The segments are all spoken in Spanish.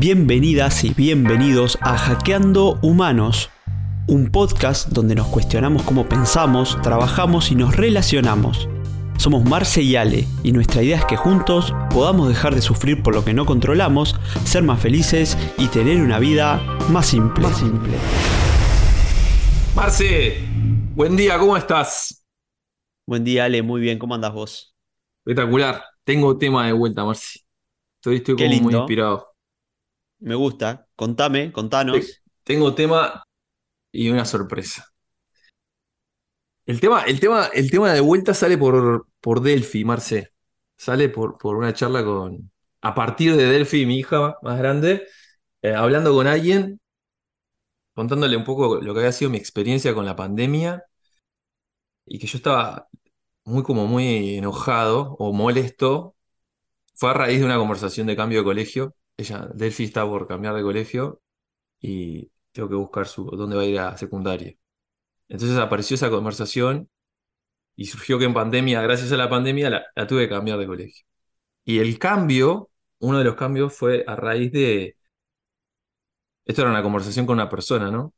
Bienvenidas y bienvenidos a Hackeando Humanos, un podcast donde nos cuestionamos cómo pensamos, trabajamos y nos relacionamos. Somos Marce y Ale y nuestra idea es que juntos podamos dejar de sufrir por lo que no controlamos, ser más felices y tener una vida más simple. Más simple. Marce, buen día, ¿cómo estás? Buen día Ale, muy bien, ¿cómo andas vos? Espectacular, tengo tema de vuelta, Marce. Estoy, estoy como muy inspirado. Me gusta, contame, contanos. Te- Tengo tema y una sorpresa. El tema, el tema, el tema de vuelta sale por, por Delphi, Marce. Sale por, por una charla con. A partir de Delphi, mi hija más grande, eh, hablando con alguien, contándole un poco lo que había sido mi experiencia con la pandemia y que yo estaba muy como muy enojado o molesto. Fue a raíz de una conversación de cambio de colegio. Ella, Delphi está por cambiar de colegio y tengo que buscar su, dónde va a ir a secundaria. Entonces apareció esa conversación y surgió que en pandemia, gracias a la pandemia, la, tuve que cambiar de colegio. Y el cambio, uno de los cambios fue a raíz de... Esto era una conversación con una persona, ¿no?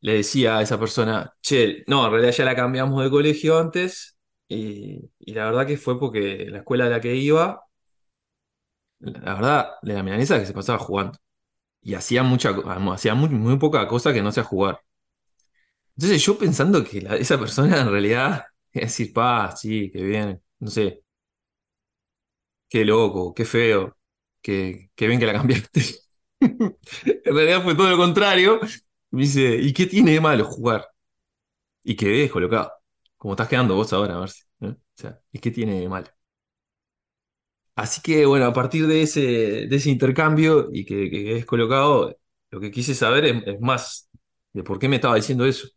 Le decía a esa persona, che, no, en realidad ya la cambiamos de colegio antes y, y la verdad que fue porque la escuela a la que iba, la verdad, de la milanesa que se pasaba jugando. Y hacía mucha, co- hacía muy, muy poca cosa que no sea jugar. Entonces yo pensando que esa persona en realidad es decir, pa, sí, qué bien, no sé, qué loco, qué feo, qué, qué bien que la cambiaste. En realidad fue todo lo contrario. Me dice, ¿y qué tiene de malo jugar? Y quedé descolocado, como estás quedando vos ahora, Marci. ¿eh? O sea, ¿y qué tiene de malo? Así que bueno, a partir de ese, intercambio y que, quedé descolocado, lo que quise saber es, es más de por qué me estaba diciendo eso.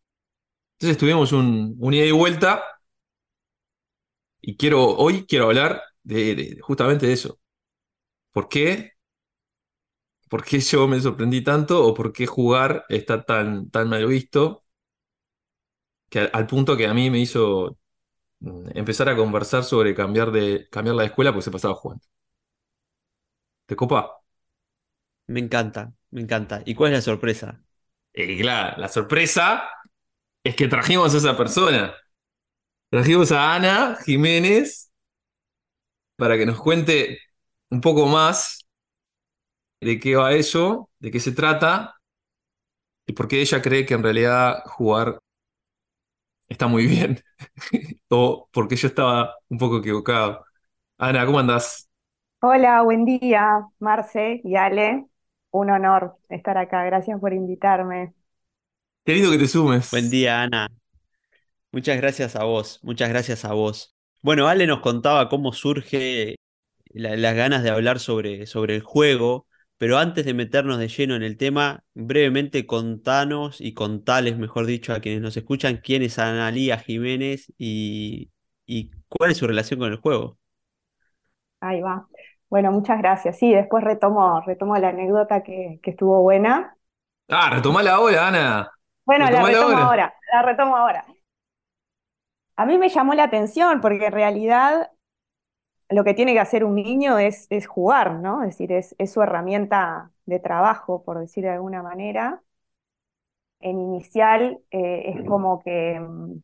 Entonces tuvimos un, un ida y vuelta y quiero, hoy quiero hablar de, justamente de eso. ¿Por qué? ¿Por qué yo me sorprendí tanto o por qué jugar está tan, tan mal visto que al, al punto que a mí me hizo empezar a conversar sobre cambiar de cambiar la escuela porque se pasaba jugando. ¿Te copa? Me encanta, me encanta. ¿Y cuál es la sorpresa? Y claro, la sorpresa es que trajimos a esa persona. Trajimos a Ana Jiménez para que nos cuente un poco más de qué va eso, de qué se trata y por qué ella cree que en realidad jugar está muy bien o porque yo estaba un poco equivocado. Ana, ¿cómo andás? Hola, buen día, Marce y Ale. Un honor estar acá. Gracias por invitarme. Qué lindo que te sumes. Buen día, Ana. Muchas gracias a vos, muchas gracias a vos. Bueno, Ale nos contaba cómo surge la- las ganas de hablar sobre, sobre el juego, pero antes de meternos de lleno en el tema, brevemente contanos y contales, mejor dicho, a quienes nos escuchan, quién es Analía Jiménez y, y cuál es su relación con el juego. Ahí va. Bueno, muchas gracias. Sí, después retomo, retomo la anécdota que, que estuvo buena. Ah, retomala ahora, Ana. Bueno, la retomo ahora. ahora, la retomo ahora. A mí me llamó la atención porque en realidad lo que tiene que hacer un niño es, es jugar, ¿no? Es decir, es, es su herramienta de trabajo, por decir de alguna manera. En inicial eh, es como que mm,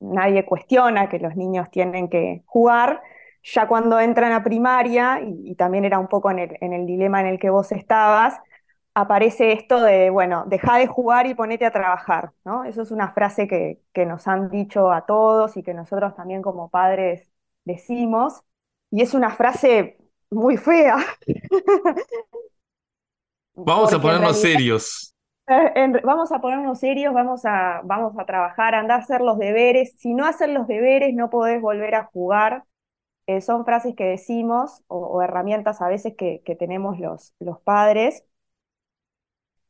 nadie cuestiona que los niños tienen que jugar. Ya cuando entran a primaria, y, y también era un poco en el, en el dilema en el que vos estabas, aparece esto de, bueno, deja de jugar y ponete a trabajar, ¿no? Eso es una frase que, que nos han dicho a todos y que nosotros también como padres decimos, y es una frase muy fea. Vamos a ponernos realidad- serios. eh, en- vamos a ponernos serios, vamos a, vamos a trabajar, andar a hacer los deberes. Si no hacer los deberes, no podés volver a jugar. Eh, son frases que decimos o, o herramientas a veces que, que tenemos los, los padres.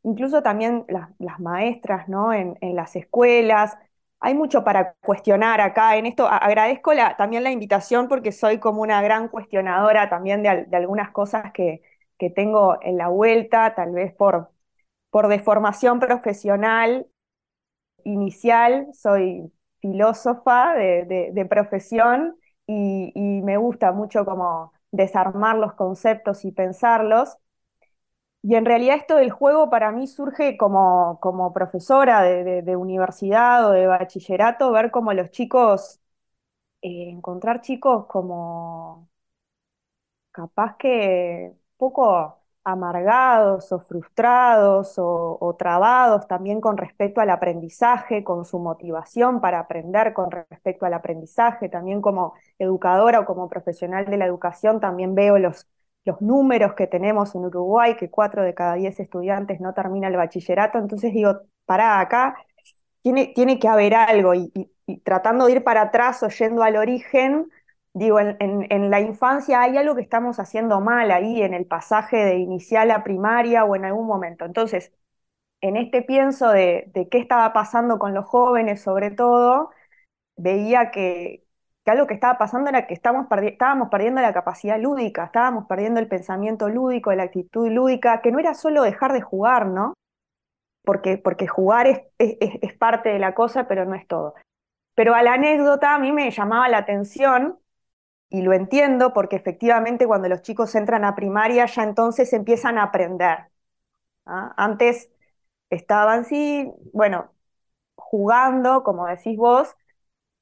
Incluso también las, las maestras, ¿no? En, en las escuelas. Hay mucho para cuestionar acá en esto. Agradezco también la invitación porque soy como una gran cuestionadora también de, al- de algunas cosas que, que tengo en la vuelta, tal vez por, por deformación profesional inicial, soy filósofa de, de- de profesión y, y me gusta mucho como desarmar los conceptos y pensarlos. Y en realidad esto del juego para mí surge como, como profesora de, universidad o de bachillerato, ver cómo los chicos, eh, encontrar chicos como capaz que poco amargados o frustrados o, o trabados también con respecto al aprendizaje, con su motivación para aprender con respecto al aprendizaje. También como educadora o como profesional de la educación también veo los, los números que tenemos en Uruguay, que cuatro de cada diez estudiantes no termina el bachillerato. Entonces digo, pará, acá tiene, tiene que haber algo y, tratando de ir para atrás o yendo al origen Digo, en, en- en la infancia hay algo que estamos haciendo mal ahí en el pasaje de inicial a primaria o en algún momento. Entonces, en este pienso de, de qué estaba pasando con los jóvenes, sobre todo, veía que, que algo que estaba pasando era que estábamos, estábamos perdiendo la capacidad lúdica, estábamos perdiendo el pensamiento lúdico, la actitud lúdica, que no era solo dejar de jugar, ¿no? Porque, porque jugar es, es, es- es parte de la cosa, pero no es todo. Pero a la anécdota a mí me llamaba la atención y lo entiendo porque efectivamente cuando los chicos entran a primaria ya entonces empiezan a aprender. ¿ah? Antes estaban, sí, bueno, jugando, como decís vos,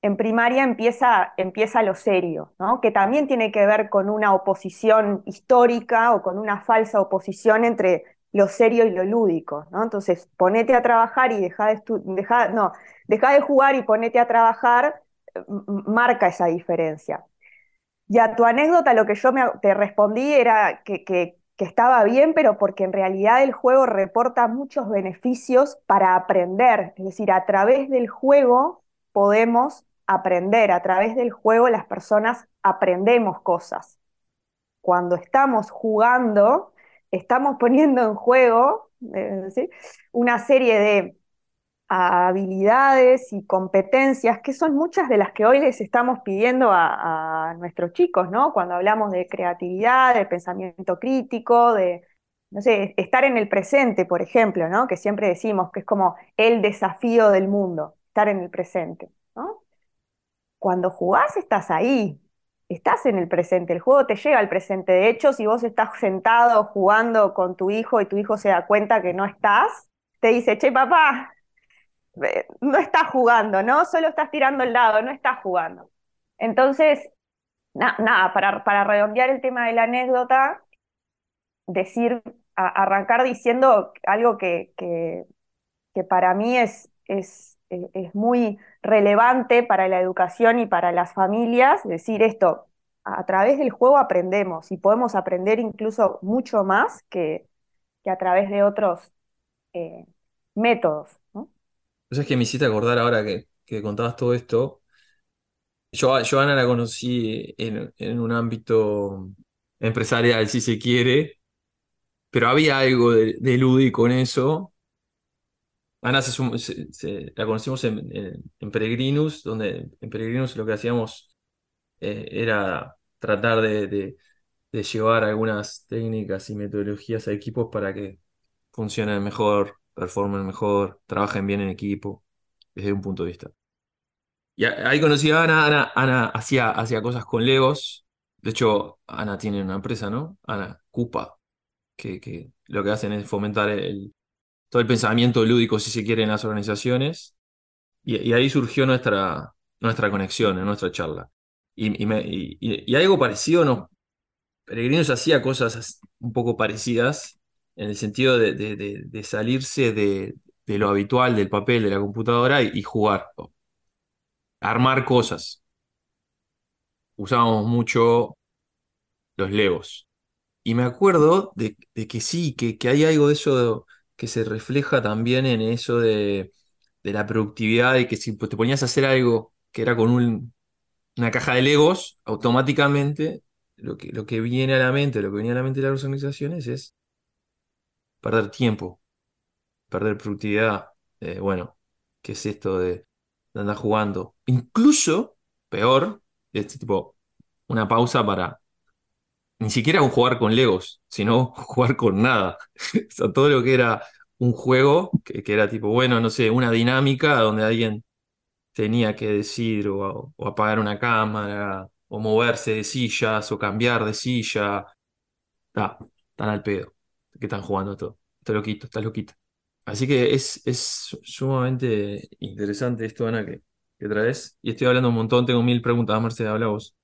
en primaria empieza, empieza lo serio, ¿no? Que también tiene que ver con una oposición histórica o con una falsa oposición entre lo serio y lo lúdico, ¿no? Entonces, ponete a trabajar y deja de no, deja de jugar y ponete a trabajar, marca esa diferencia. Y a tu anécdota lo que yo te respondí era que, que- que estaba bien, pero porque en realidad el juego reporta muchos beneficios para aprender. Es decir, a través del juego podemos aprender, a través del juego las personas aprendemos cosas. Cuando estamos jugando, estamos poniendo en juego, eh, una serie de habilidades y competencias, que son muchas de las que hoy les estamos pidiendo a, a nuestros chicos, ¿no? Cuando hablamos de creatividad, de pensamiento crítico, de, no sé, estar en el presente, por ejemplo, ¿no? Que siempre decimos que es como el desafío del mundo, estar en el presente. Cuando jugás estás ahí, estás en el presente, el juego te lleva al presente. De hecho, si vos estás sentado jugando con tu hijo y tu hijo se da cuenta que no estás, te dice, che, papá, no estás jugando, ¿no? Solo estás tirando el dado, no estás jugando. Entonces, na- nada, para, para redondear el tema de la anécdota, decir, arrancar diciendo algo que, que, que para mí es, es, es muy relevante para la educación y para las familias, decir esto, a, través del juego aprendemos y podemos aprender incluso mucho más que, que a través de otros eh, métodos, es que me hiciste acordar ahora que, que contabas todo esto. Yo, yo Ana la conocí en, en un ámbito empresarial, si se quiere, pero había algo de, de lúdico en eso. Ana se la conocimos en, en- Peregrinus, donde en Peregrinus lo que hacíamos eh, era tratar de, de- llevar algunas técnicas y metodologías a equipos para que funcionen mejor, performen mejor, trabajen bien en equipo, desde un punto de vista. Y ahí conocí a Ana, Ana, Ana hacía, hacía cosas con Legos. De hecho, Ana tiene una empresa, ¿no? Ana Cupa, que, que lo que hacen es fomentar el, todo el pensamiento lúdico, si se quiere, en las organizaciones. Y, ahí surgió nuestra, nuestra conexión en nuestra charla. Y, algo parecido, ¿no? Peregrinos hacía cosas as- un poco parecidas en el sentido de, de- salirse de, lo habitual, del papel, de la computadora y, jugar, armar cosas. Usábamos mucho los Legos. Y me acuerdo de, que sí, que hay algo de eso que se refleja también en eso de, de la productividad y que si te ponías a hacer algo que era con un- una caja de Legos, automáticamente lo que, lo que viene a la mente, lo que venía a la mente de las organizaciones es perder tiempo, perder productividad. Eh, bueno, ¿qué es esto de, de andar jugando? Incluso, peor, este tipo, una pausa para ni siquiera un jugar con Legos, sino jugar con nada. O sea, todo lo que era un juego, que, era tipo, bueno, no sé, una dinámica donde alguien tenía que decir o, apagar una cámara, o moverse de sillas, o cambiar de silla. Está, tan al pedo. que están jugando todo. Está loquito, está loquito. Así que es, es sumamente interesante esto, Ana, que, que traes. Y estoy hablando un montón, tengo mil preguntas. Marcela, habla vos.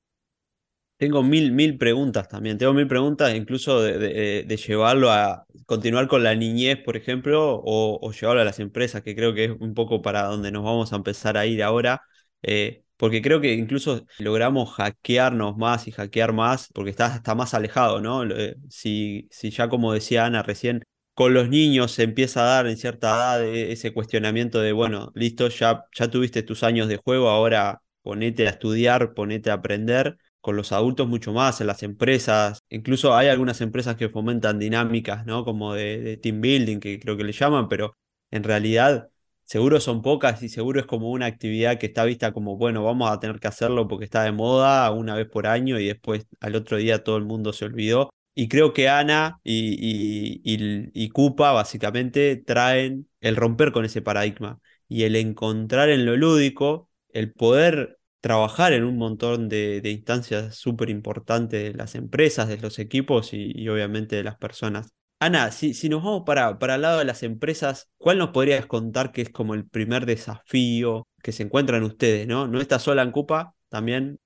Tengo mil, mil preguntas también. Tengo mil preguntas incluso de, llevarlo a continuar con la niñez, por ejemplo, o, llevarlo a las empresas, que creo que es un poco para donde nos vamos a empezar a ir ahora. Eh, porque creo que incluso logramos hackearnos más y hackear más, porque está, está más alejado, ¿no? Eh, si, si ya como decía Ana recién, con los niños se empieza a dar en cierta edad ese cuestionamiento de, bueno, listo, ya, ya tuviste tus años de juego, ahora ponete a estudiar, ponete a aprender con los adultos mucho más, en las empresas. Incluso hay algunas empresas que fomentan dinámicas, ¿no? Como de, team building, que creo que le llaman, pero en realidad seguro son pocas y seguro es como una actividad que está vista como, bueno, vamos a tener que hacerlo porque está de moda una vez por año y después al otro día todo el mundo se olvidó. Y creo que Ana y, y, y, y Cupa básicamente traen el romper con ese paradigma y el encontrar en lo lúdico el poder trabajar en un montón de, instancias súper importantes de las empresas, de los equipos y, obviamente de las personas. Ana, si, nos vamos para, para el lado de las empresas, ¿cuál nos podrías contar que es como el primer desafío que se encuentran ustedes? ¿no? no está sola en Cupa, también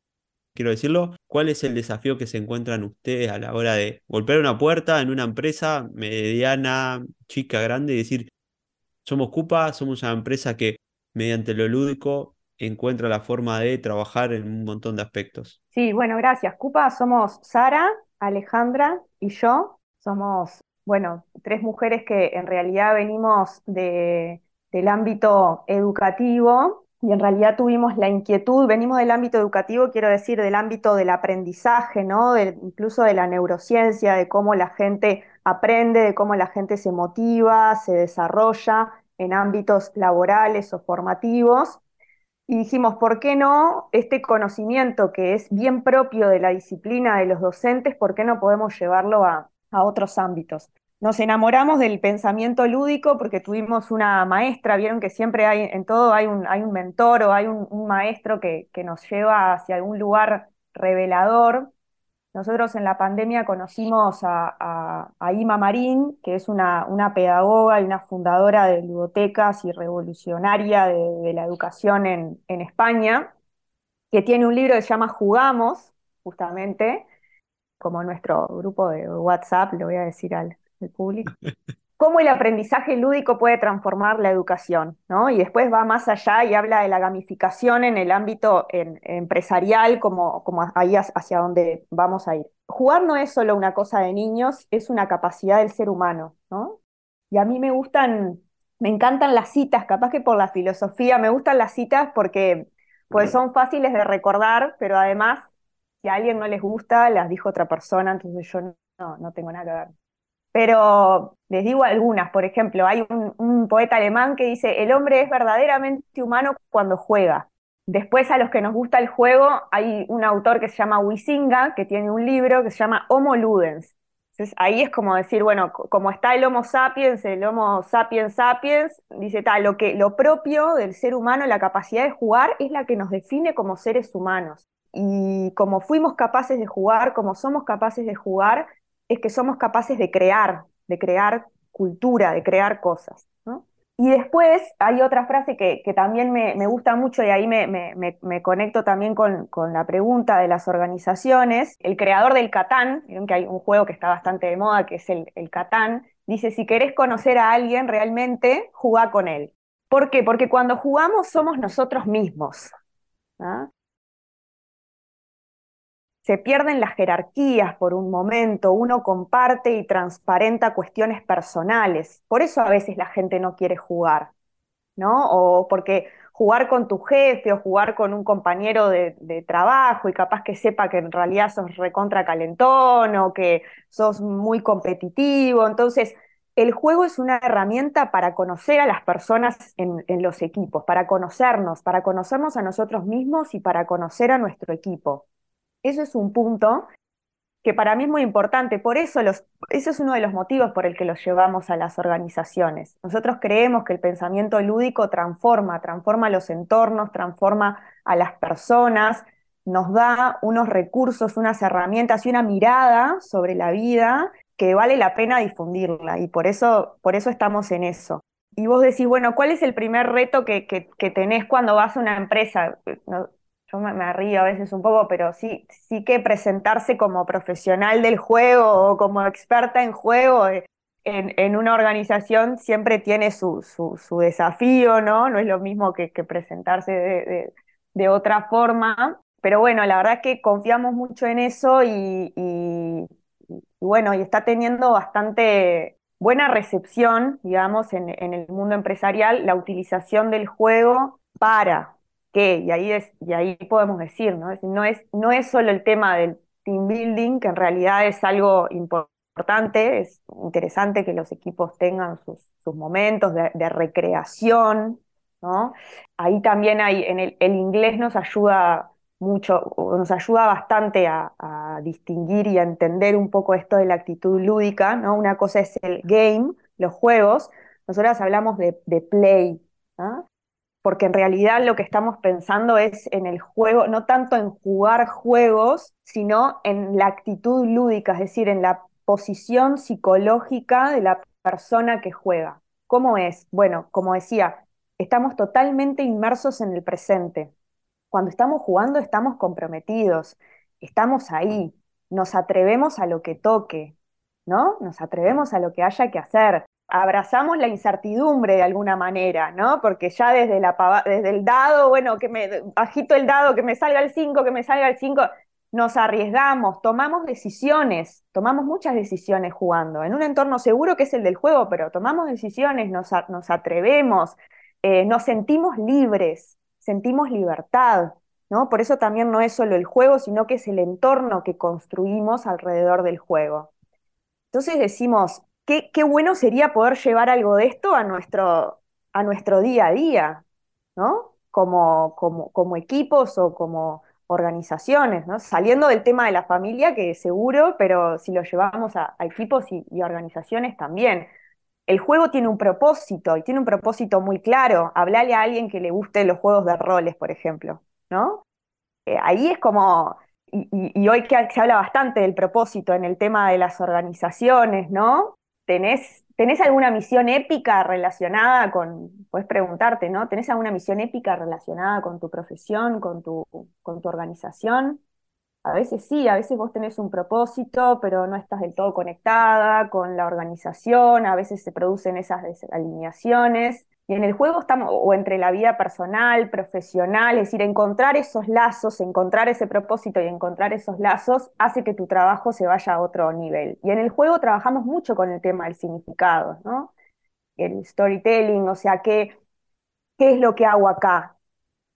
quiero decirlo. ¿Cuál es el desafío que se encuentran ustedes a la hora de golpear una puerta en una empresa mediana, chica, grande y decir, somos Cupa, somos una empresa que mediante lo lúdico encuentra la forma de trabajar en un montón de aspectos. Sí, bueno, gracias. Cupa somos Sara, Alejandra y yo. Somos, bueno, tres mujeres que en realidad venimos de, del ámbito educativo y en realidad tuvimos la inquietud, venimos del ámbito educativo, quiero decir, del ámbito del aprendizaje, ¿no? incluso de la neurociencia, de cómo la gente aprende, de cómo la gente se motiva, se desarrolla en ámbitos laborales o formativos y dijimos, ¿por qué no este conocimiento que es bien propio de la disciplina de los docentes, ¿por qué no podemos llevarlo a, otros ámbitos? Nos enamoramos del pensamiento lúdico porque tuvimos una maestra, vieron que siempre hay, en todo hay un, hay un mentor o hay un, maestro que, que, nos lleva hacia algún lugar revelador. Nosotros en la pandemia conocimos a, Ima Marín, que es una, pedagoga y una fundadora de ludotecas y revolucionaria de, la educación en, España, que tiene un libro que se llama Jugamos, justamente, como nuestro grupo de WhatsApp, lo voy a decir al público. cómo el aprendizaje lúdico puede transformar la educación, ¿no? Y después va más allá y habla de la gamificación en el ámbito empresarial, como, como ahí hacia donde vamos a ir. Jugar no es solo una cosa de niños, es una capacidad del ser humano, ¿no? Y a mí me gustan, me encantan las citas, capaz que por la filosofía, me gustan las citas porque pues son fáciles de recordar, pero además, si a alguien no les gusta, las dijo otra persona, entonces yo no, no tengo nada que ver. Pero les digo algunas, por ejemplo, hay un, poeta alemán que dice, el hombre es verdaderamente humano cuando juega. Después a los que nos gusta el juego, hay un autor que se llama Wisinga, que tiene un libro que se llama Homo Ludens. Entonces ahí es como decir, bueno, como está el Homo sapiens, el Homo sapiens sapiens, dice tal, lo, que, lo propio del ser humano, la capacidad de jugar, es la que nos define como seres humanos. Y como fuimos capaces de jugar, como somos capaces de jugar, es que somos capaces de crear, de crear cultura, de crear cosas. Y después hay otra frase que, también me, gusta mucho y ahí me, conecto también con, la pregunta de las organizaciones. El creador del Catán, que hay un juego que está bastante de moda, que es el, el Catán, dice, si querés conocer a alguien realmente, jugá con él. ¿Por qué? Porque cuando jugamos somos nosotros mismos. ¿ah? Se pierden las jerarquías por un momento, uno comparte y transparenta cuestiones personales. Por eso a veces la gente no quiere jugar, ¿no? O porque jugar con tu jefe o jugar con un compañero de, trabajo y capaz que sepa que en realidad sos recontra calentón o que sos muy competitivo. Entonces, el juego es una herramienta para conocer a las personas en, los equipos, para conocernos, para conocernos a nosotros mismos y para conocer a nuestro equipo. Eso es un punto que para mí es muy importante. Por eso ese es uno de los motivos por el que los llevamos a las organizaciones. Nosotros creemos que el pensamiento lúdico transforma, transforma los entornos, transforma a las personas, nos da unos recursos, unas herramientas y una mirada sobre la vida que vale la pena difundirla y por eso, por eso estamos en eso. Y vos decís, bueno, ¿cuál es el primer reto que, que, tenés cuando vas a una empresa? Yo me, río a veces un poco, pero sí, sí que presentarse como profesional del juego o como experta en juego eh, en, una organización siempre tiene su, su, desafío, ¿no? No es lo mismo que, presentarse de, de, otra forma. Pero bueno, la verdad es que confiamos mucho en eso y, y, bueno, y está teniendo bastante buena recepción, digamos, en, en, el mundo empresarial, la utilización del juego para que, y ahí, podemos decir, ¿no? Es, no, es, no solo el tema del team building, que en realidad es algo importante, es interesante que los equipos tengan sus, momentos de, de, recreación, ¿no? Ahí también hay, en el, inglés nos ayuda mucho, nos ayuda bastante a, distinguir y a entender un poco esto de la actitud lúdica, ¿no? Una cosa es el game, los juegos, nosotros hablamos de, play, porque en realidad lo que estamos pensando es en el juego, no tanto en jugar juegos, sino en la actitud lúdica, es decir, en la posición psicológica de la persona que juega. ¿Cómo es? Bueno, como decía, estamos totalmente inmersos en el presente cuando estamos jugando estamos comprometidos, estamos ahí, nos atrevemos a lo que toque, ¿no? Nos atrevemos a lo que haya que hacer. Abrazamos la incertidumbre de alguna manera, ¿no? Porque ya desde, la, el dado, bueno, que me agito el dado, que me salga el 5, que me salga el 5, nos arriesgamos, tomamos decisiones, tomamos muchas decisiones jugando, en un entorno seguro que es el del juego, pero tomamos decisiones, nos, nos atrevemos, eh, nos sentimos libres, sentimos libertad, ¿no? Por eso también no es solo el juego, sino que es el entorno que construimos alrededor del juego. Entonces decimos, qué, bueno sería poder llevar algo de esto a nuestro, a nuestro día a día, ¿no? Como, como, equipos o como organizaciones, ¿no? Saliendo del tema de la familia, que seguro, pero si lo llevamos a, equipos y, organizaciones también el juego tiene un propósito y tiene un propósito muy claro. Hablarle a alguien que le guste los juegos de roles, por ejemplo, ¿no? Eh, ahí es como, y, hoy se habla bastante del propósito en el tema de las organizaciones, ¿no? ¿Tenés, ¿Tenés alguna misión épica relacionada con, puedes preguntarte, ¿no? ¿Tenés alguna misión épica relacionada con tu profesión, con tu, con tu organización? A veces sí, a veces vos tenés un propósito, pero no estás del todo conectada con la organización, a veces se producen esas desalineaciones. Y en el juego estamos, o entre la vida personal, profesional, es decir, encontrar esos lazos, encontrar ese propósito y encontrar esos lazos hace que tu trabajo se vaya a otro nivel. Y en el juego trabajamos mucho con el tema del significado, ¿no? El storytelling, o sea, ¿qué, qué es lo que hago acá?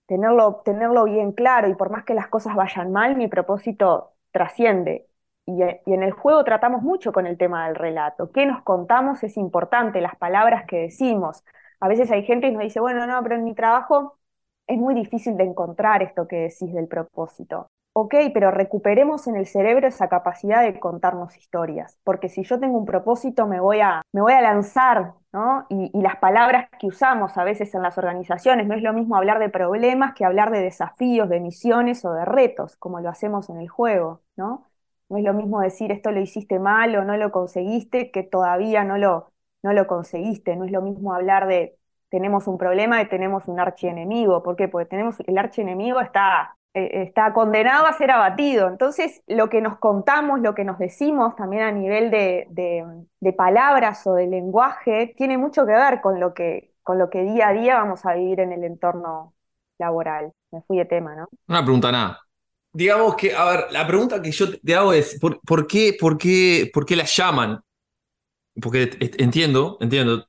tenerlo, tenerlo bien claro y por más que las cosas vayan mal, mi propósito trasciende. Y, en el juego tratamos mucho con el tema del relato. ¿Qué nos contamos es importante? Las palabras que decimos. A veces hay gente que nos dice, bueno, no, pero en mi trabajo es muy difícil de encontrar esto que decís del propósito ok, pero recuperemos en el cerebro esa capacidad de contarnos historias, porque si yo tengo un propósito me voy a, me voy a lanzar, ¿no? Y, las palabras que usamos a veces en las organizaciones, no es lo mismo hablar de problemas que hablar de desafíos, de misiones o de retos, como lo hacemos en el juego, ¿no? No es lo mismo decir esto lo hiciste mal o no lo conseguiste que todavía no lo, no lo conseguiste, no es lo mismo hablar de tenemos un problema y tenemos un archienemigo, ¿por qué? Porque tenemos, el archienemigo está eh, está condenado a ser abatido. Entonces, lo que nos contamos, lo que nos decimos también a nivel de, palabras o de lenguaje, tiene mucho que ver con lo que, con lo que día a día vamos a vivir en el entorno laboral. Me fui de tema, ¿no? Una pregunta, nada. Digamos que, a ver, la pregunta que yo te hago es, ¿por, qué, por, qué, ¿por qué la llaman? Porque entiendo, entiendo,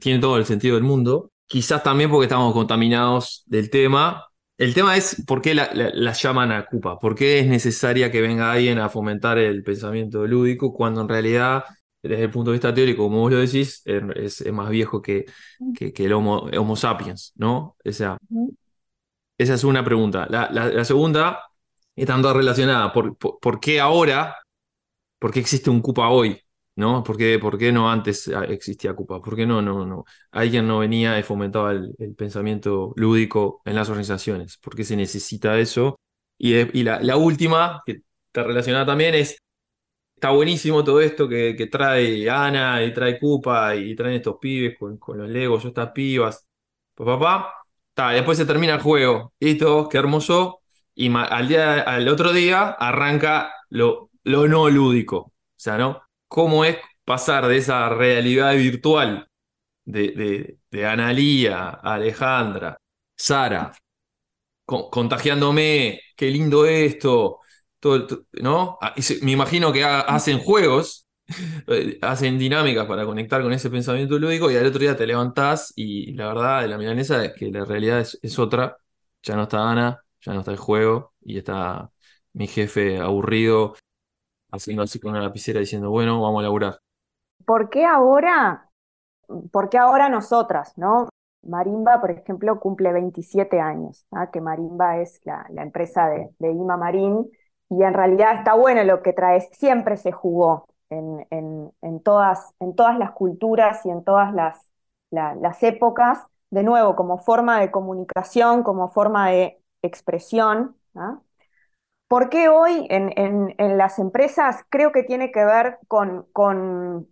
tiene todo el sentido del mundo. Quizás también porque estamos contaminados del tema el tema es por qué la, llaman a Cupa, por qué es necesaria que venga alguien a fomentar el pensamiento lúdico cuando en realidad, desde el punto de vista teórico, como vos lo decís, es, más viejo que, que, el homo, sapiens, ¿no? esa es una pregunta. La, segunda está toda relacionada. ¿Por, qué ahora? ¿Por qué existe un Cupa hoy? ¿No? ¿Por qué, no antes ah, existía Cupa? ¿Por qué no, no, no? Alguien no venía y fomentaba el, pensamiento lúdico en las organizaciones. ¿Por qué se necesita eso? Y, y la, última, que está relacionada también, es está buenísimo todo esto que, trae Ana y trae Cupa y traen estos pibes con, los Legos, estas pibas. Pues papá, después se termina el juego. Listo, qué hermoso. Y al, día, al otro día arranca lo, lo no lúdico. O sea, ¿no? ¿Cómo es pasar de esa realidad virtual de, de, de Analía, Alejandra, Sara, contagiándome, qué lindo esto, ¿no? Ah, me imagino que hacen juegos, eh, hacen dinámicas para conectar con ese pensamiento lúdico y al otro día te levantás y la verdad de la milanesa es que la realidad es, otra. Ya no está Ana, ya no está el juego y está mi jefe aburrido haciendo así con una lapicera diciendo, bueno, vamos a laburar. ¿Por qué ahora? ¿Por qué ahora nosotras, no? Marimba, por ejemplo, cumple 27 años, ¿ah? que Marimba es la, empresa de, de Ima Marín, y en realidad está bueno lo que traes, siempre se jugó en, en, todas, en todas las culturas y en todas las, las épocas, de nuevo, como forma de comunicación, como forma de expresión. ¿ah? ¿Por qué hoy en, en, las empresas creo que tiene que ver con, con,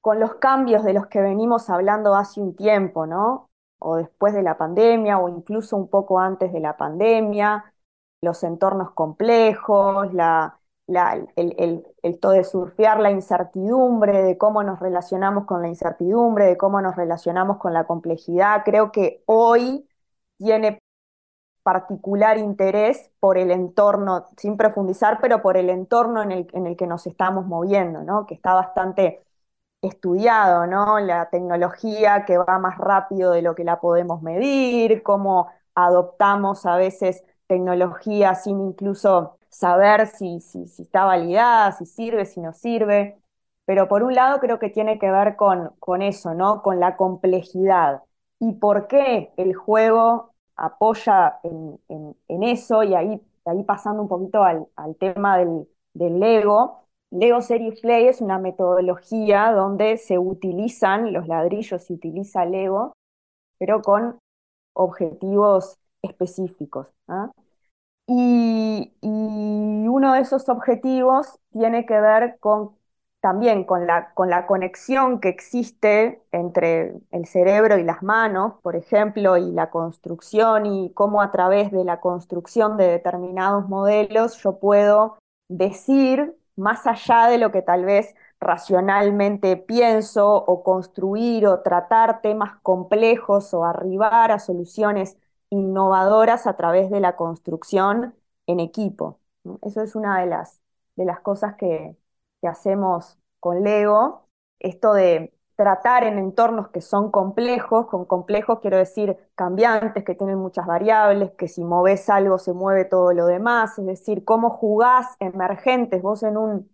con, los cambios de los que venimos hablando hace un tiempo, ¿no? O después de la pandemia, o incluso un poco antes de la pandemia, los entornos complejos, la, el, todo de surfear la incertidumbre, de cómo nos relacionamos con la incertidumbre, de cómo nos relacionamos con la complejidad. Creo que hoy tiene particular interés por el entorno, sin profundizar, pero por el entorno en el, en el que nos estamos moviendo, ¿no? que está bastante estudiado, ¿no? La tecnología que va más rápido de lo que la podemos medir, cómo adoptamos a veces tecnología sin incluso saber si, si, está validada, si sirve, si no sirve. Pero por un lado creo que tiene que ver con, con eso, ¿no? Con la complejidad. ¿Y por qué el juego apoya en, en, eso? Y ahí, ahí pasando un poquito al, al tema del, del Lego. Lego Series Play es una metodología donde se utilizan los ladrillos, se utiliza Lego, pero con objetivos específicos. ¿ah? Y, uno de esos objetivos tiene que ver con, también con la, con la conexión que existe entre el cerebro y las manos, por ejemplo, y la construcción y cómo a través de la construcción de determinados modelos yo puedo decir, más allá de lo que tal vez racionalmente pienso, o construir o tratar temas complejos o arribar a soluciones innovadoras a través de la construcción en equipo. Eso es una de las, de las cosas que, hacemos con Lego, esto de tratar en entornos que son complejos, con complejos quiero decir cambiantes, que tienen muchas variables, que si moves algo se mueve todo lo demás, es decir, cómo jugás emergentes, vos en un,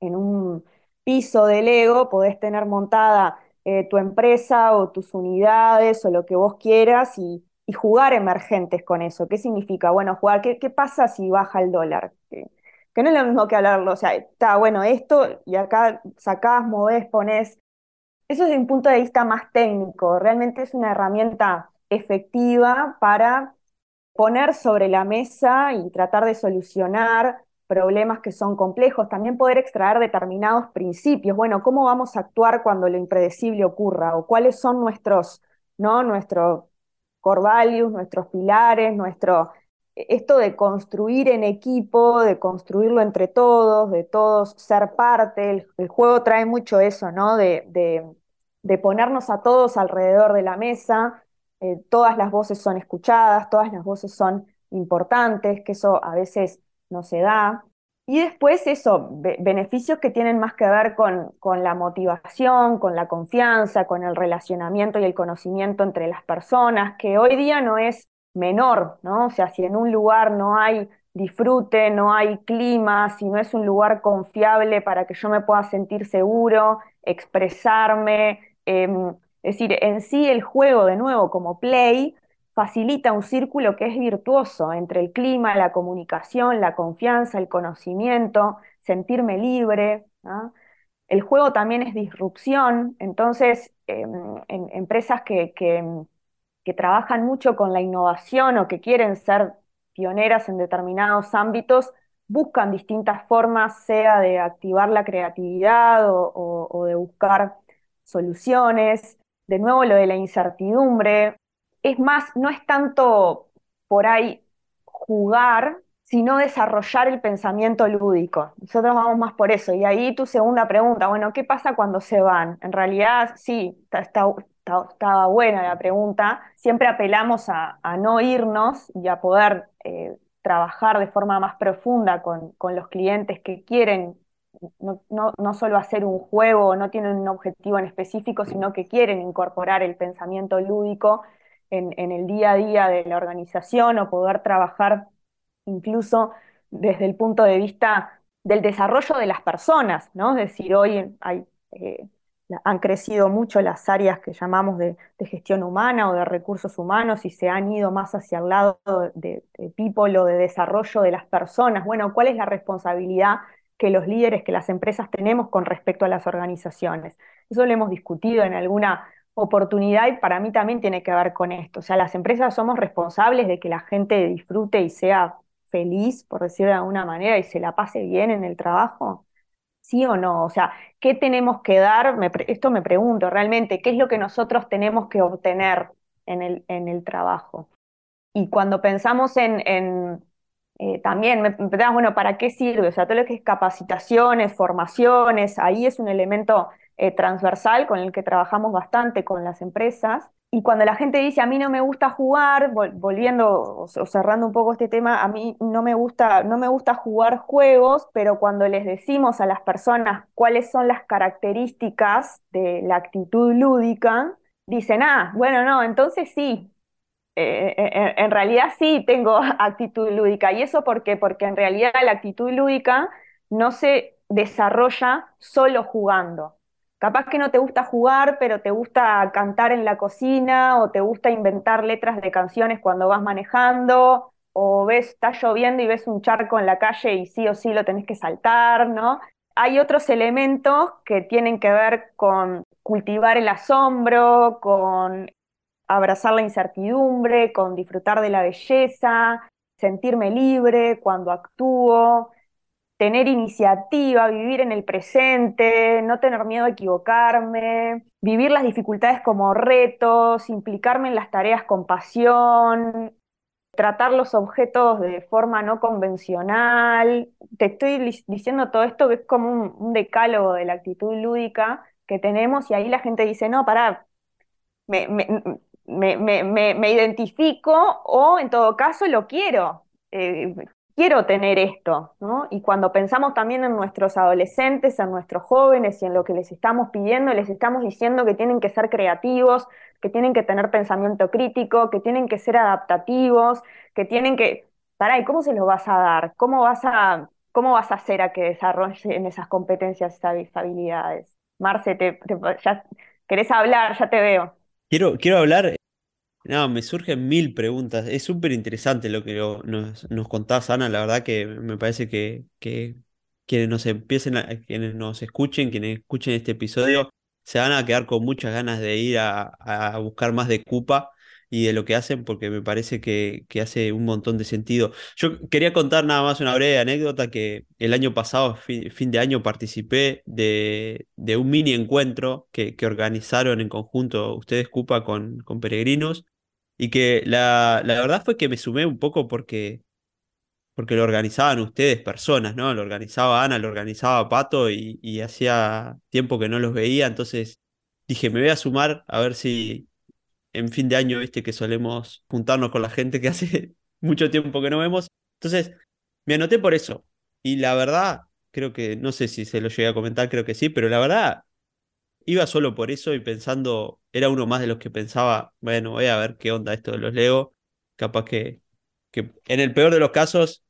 en un piso de Lego podés tener montada eh, tu empresa o tus unidades o lo que vos quieras y, jugar emergentes con eso. ¿Qué significa? Bueno, jugar, ¿qué, qué pasa si baja el dólar? Que, no es lo mismo que hablarlo, o sea, está bueno esto y acá sacás, movés, ponés. Eso desde un punto de vista más técnico, realmente es una herramienta efectiva para poner sobre la mesa y tratar de solucionar problemas que son complejos, también poder extraer determinados principios. Bueno, ¿cómo vamos a actuar cuando lo impredecible ocurra? ¿O cuáles son nuestros, ¿no? Nuestro, core values, nuestros pilares, nuestro, esto de construir en equipo, de construirlo entre todos, de todos ser parte, el, juego trae mucho eso, ¿no? De, de, ponernos a todos alrededor de la mesa, eh, todas las voces son escuchadas, todas las voces son importantes, que eso a veces no se da. Y después eso, beneficios que tienen más que ver con, con, la motivación, con la confianza, con el relacionamiento y el conocimiento entre las personas, que hoy día no es menor, ¿no? O sea, si en un lugar no hay disfrute, no hay clima, si no es un lugar confiable para que yo me pueda sentir seguro, expresarme, em, es decir, en sí el juego de nuevo como play facilita un círculo que es virtuoso entre el clima, la comunicación, la confianza, el conocimiento, sentirme libre. El juego también es disrupción, entonces em, en empresas que, que, trabajan mucho con la innovación o que quieren ser pioneras en determinados ámbitos, buscan distintas formas, sea de activar la creatividad o, de buscar soluciones. De nuevo, lo de la incertidumbre. Es más, no es tanto por ahí jugar, sino desarrollar el pensamiento lúdico. Nosotros vamos más por eso. Y ahí tu segunda pregunta, bueno, ¿qué pasa cuando se van? En realidad, sí, estaba buena la pregunta. Siempre apelamos a, no irnos y a poder eh, trabajar de forma más profunda con, los clientes que quieren no, solo hacer un juego, no tienen un objetivo en específico, sino que quieren incorporar el pensamiento lúdico en, el día a día de la organización o poder trabajar incluso desde el punto de vista del desarrollo de las personas, ¿no? Es decir, hoy hay eh, han crecido mucho las áreas que llamamos de, gestión humana o de recursos humanos y se han ido más hacia el lado de, de people o de desarrollo de las personas. Bueno, ¿cuál es la responsabilidad que los líderes, que las empresas tenemos con respecto a las organizaciones? Eso lo hemos discutido en alguna oportunidad y para mí también tiene que ver con esto. O sea, las empresas somos responsables de que la gente disfrute y sea feliz, por decirlo de alguna manera, y se la pase bien en el trabajo. ¿Sí o no? O sea, ¿qué tenemos que dar? esto me pregunto realmente, ¿qué es lo que nosotros tenemos que obtener en el, en el trabajo? Y cuando pensamos en, eh, también, me preguntaba, bueno, ¿para qué sirve? O sea, todo lo que es capacitaciones, formaciones, ahí es un elemento eh, transversal con el que trabajamos bastante con las empresas. Y cuando la gente dice, a mí no me gusta jugar, volviendo o, cerrando un poco este tema, a mí no me, gusta, no me gusta jugar juegos, pero cuando les decimos a las personas cuáles son las características de la actitud lúdica, dicen, ah, bueno, no, entonces sí, eh, eh, en, realidad sí tengo actitud lúdica. ¿Y eso por qué? Porque en realidad la actitud lúdica no se desarrolla solo jugando. Capaz que no te gusta jugar, pero te gusta cantar en la cocina o te gusta inventar letras de canciones cuando vas manejando o ves, está lloviendo y ves un charco en la calle y sí o sí lo tenés que saltar, ¿no? Hay otros elementos que tienen que ver con cultivar el asombro, con abrazar la incertidumbre, con disfrutar de la belleza, sentirme libre cuando actúo, tener iniciativa, vivir en el presente, no tener miedo a equivocarme, vivir las dificultades como retos, implicarme en las tareas con pasión, tratar los objetos de forma no convencional. Te estoy diciendo todo esto que es como un, decálogo de la actitud lúdica que tenemos y ahí la gente dice, no, pará, me, identifico o en todo caso lo quiero. Eh, quiero tener esto, ¿no? Y cuando pensamos también en nuestros adolescentes, en nuestros jóvenes y en lo que les estamos pidiendo, les estamos diciendo que tienen que ser creativos, que tienen que tener pensamiento crítico, que tienen que ser adaptativos, que tienen que... Pará, ¿y cómo se los vas a dar? ¿Cómo vas a, cómo vas a hacer a que desarrollen esas competencias, esas habilidades? Marce, te, ya, ¿querés hablar? Ya te veo. Quiero, quiero hablar no, me surgen mil preguntas. Es súper interesante lo que nos, nos contás, Ana. La verdad que me parece que, quienes nos empiecen, a- quienes nos escuchen, quienes escuchen este episodio, se van a quedar con muchas ganas de ir a, buscar más de Cupa y de lo que hacen, porque me parece que, hace un montón de sentido. Yo quería contar nada más una breve anécdota que el año pasado, fin, de año, participé de, un mini encuentro que, organizaron en conjunto ustedes, Cupa, con peregrinos y que la, la verdad fue que me sumé un poco porque, porque lo organizaban ustedes, personas, ¿no? Lo organizaba Ana, lo organizaba Pato y, y hacía tiempo que no los veía, entonces dije, me voy a sumar a ver si en fin de año, viste, que solemos juntarnos con la gente que hace mucho tiempo que no vemos. Entonces, me anoté por eso. Y la verdad, creo que, no sé si se lo llegué a comentar, creo que sí, pero la verdad, iba solo por eso y pensando, era uno más de los que pensaba, bueno, voy a ver qué onda esto de los Lego. Capaz que, que en el peor de los casos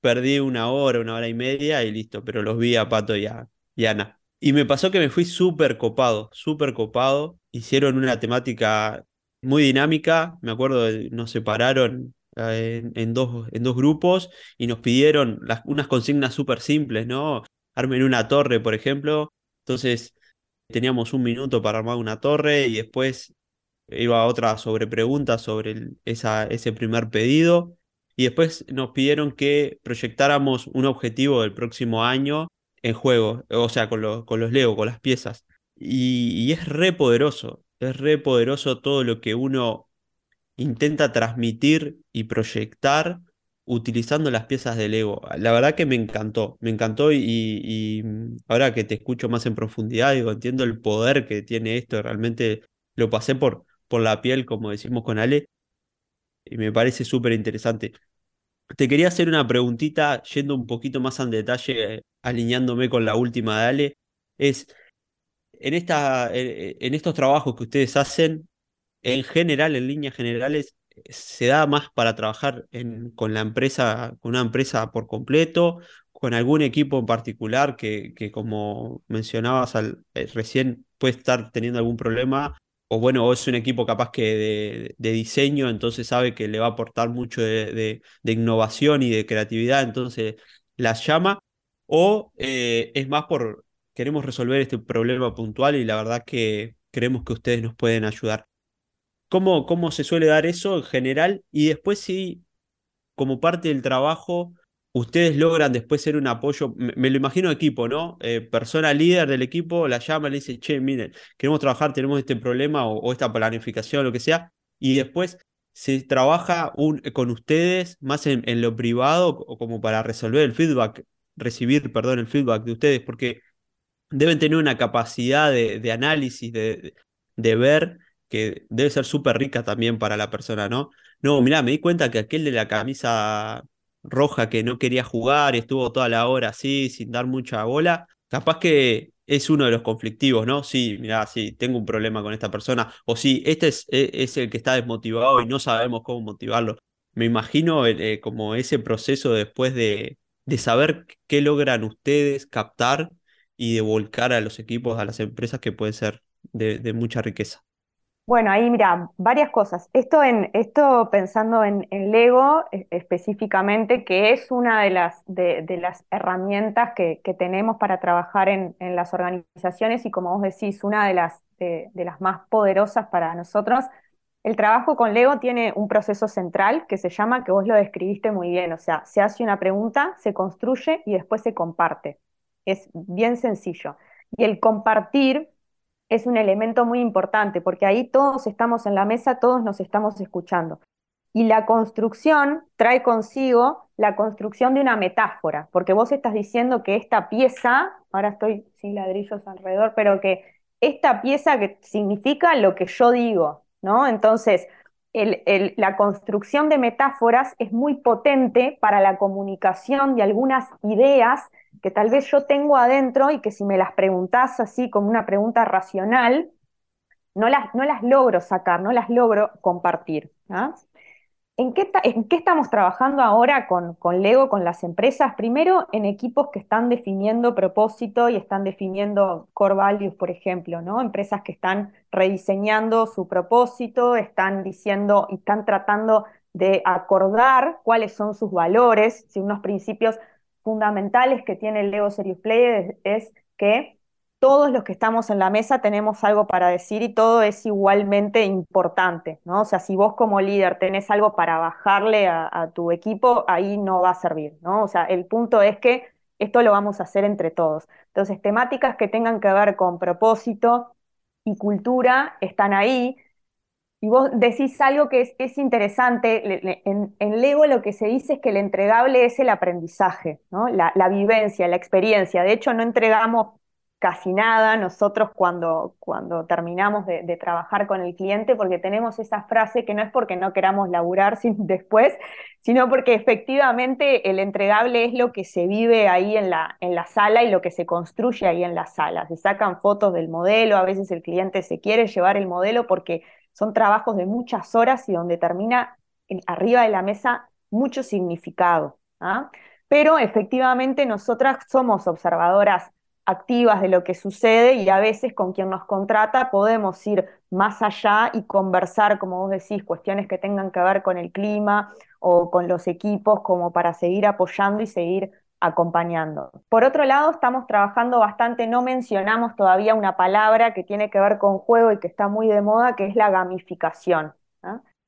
perdí una hora, una hora y media y listo, pero los vi a Pato y a, y Ana. Y me pasó que me fui súper copado, súper copado. Hicieron una temática muy dinámica. Me acuerdo, nos separaron eh, en, dos, en dos grupos y nos pidieron unas consignas súper simples, ¿no? Armen una torre, por ejemplo. Entonces, teníamos un minuto para armar una torre y después iba otra sobre preguntas sobre ese primer pedido. y después nos pidieron que proyectáramos un objetivo del próximo año en juego, o sea, con, los, con los Lego, con las piezas. Y, y es re poderoso, es re poderoso todo lo que uno intenta transmitir y proyectar utilizando las piezas de Lego. La verdad que me encantó, me encantó y, mm, ahora que te escucho más en profundidad, digo, entiendo el poder que tiene esto, realmente lo pasé por, por la piel, como decimos con Ale, y me parece súper interesante. Te quería hacer una preguntita, yendo un poquito más en detalle, alineándome con la última de Ale, es, en, esta, en estos trabajos que ustedes hacen, en general, en líneas generales, se da más para trabajar con la empresa, con una empresa por completo, con algún equipo en particular que, como mencionabas al, eh, recién puede estar teniendo algún problema, o bueno, es un equipo capaz que de, diseño, entonces sabe que le va a aportar mucho de, innovación y de creatividad, entonces las llama, o eh, es más por queremos resolver este problema puntual y la verdad que creemos que ustedes nos pueden ayudar. ¿Cómo, cómo se suele dar eso en general? Y después si como parte del trabajo, ustedes logran después ser un apoyo, me, lo imagino equipo, ¿no? Eh, persona líder del equipo la llama, le dice, che, miren, queremos trabajar, tenemos este problema o, esta planificación, lo que sea, y después se trabaja un, con ustedes más en, lo privado o como para resolver el feedback, recibir, perdón, el feedback de ustedes, porque deben tener una capacidad de, análisis, de, de ver que debe ser súper rica también para la persona, ¿no? No, mirá, me di cuenta que aquel de la camisa roja que no quería jugar y estuvo toda la hora así, sin dar mucha bola, capaz que es uno de los conflictivos, ¿no? Sí, mirá, sí, tengo un problema con esta persona, o sí, este es, e, es el que está desmotivado y no sabemos cómo motivarlo. Me imagino eh, como ese proceso después de, de saber qué logran ustedes captar y de volcar a los equipos, a las empresas que puede ser de mucha riqueza. Bueno, ahí mira, varias cosas. Esto, en, esto pensando en, Lego e, específicamente, que es una de las, de, las herramientas que, tenemos para trabajar en, las organizaciones y como vos decís, una de las, de, las más poderosas para nosotros. El trabajo con Lego tiene un proceso central que se llama, que vos lo describiste muy bien, o sea, se hace una pregunta, se construye y después se comparte. Es bien sencillo. Y el compartir es un elemento muy importante, porque ahí todos estamos en la mesa, todos nos estamos escuchando. Y la construcción trae consigo la construcción de una metáfora, porque vos estás diciendo que esta pieza, ahora estoy sin ladrillos alrededor, pero que esta pieza que significa lo que yo digo, ¿no? Entonces, la construcción de metáforas es muy potente para la comunicación de algunas ideas que tal vez yo tengo adentro y que si me las preguntás así como una pregunta racional, no las, no las logro sacar, no las logro compartir. ¿En, qué ¿En qué, estamos trabajando ahora con, con, Lego, con las empresas? Primero, en equipos que están definiendo propósito y están definiendo core values, por ejemplo, ¿no? Empresas que están rediseñando su propósito, están diciendo y están tratando de acordar cuáles son sus valores, si unos principios fundamentales que tiene el Lego Serious Play es, que todos los que estamos en la mesa tenemos algo para decir y todo es igualmente importante, ¿no? O sea, si vos como líder tenés algo para bajarle a, tu equipo, ahí no va a servir, ¿no? O sea, el punto es que esto lo vamos a hacer entre todos. Entonces, temáticas que tengan que ver con propósito y cultura están ahí, y vos decís algo que es, es interesante, en, Lego lo que se dice es que el entregable es el aprendizaje, ¿no? la, vivencia, la experiencia. De hecho, no entregamos casi nada nosotros cuando, cuando terminamos de, trabajar con el cliente, porque tenemos esa frase que no es porque no queramos laburar sin, después, sino porque efectivamente el entregable es lo que se vive ahí en la, en la sala y lo que se construye ahí en la sala. Se sacan fotos del modelo, a veces el cliente se quiere llevar el modelo porque son trabajos de muchas horas y donde termina arriba de la mesa mucho significado. ¿ah? Pero efectivamente nosotras somos observadoras activas de lo que sucede y a veces con quien nos contrata podemos ir más allá y conversar, como vos decís, cuestiones que tengan que ver con el clima o con los equipos como para seguir apoyando y seguir acompañando. Por otro lado, estamos trabajando bastante, no mencionamos todavía una palabra que tiene que ver con juego y que está muy de moda, que es la gamificación.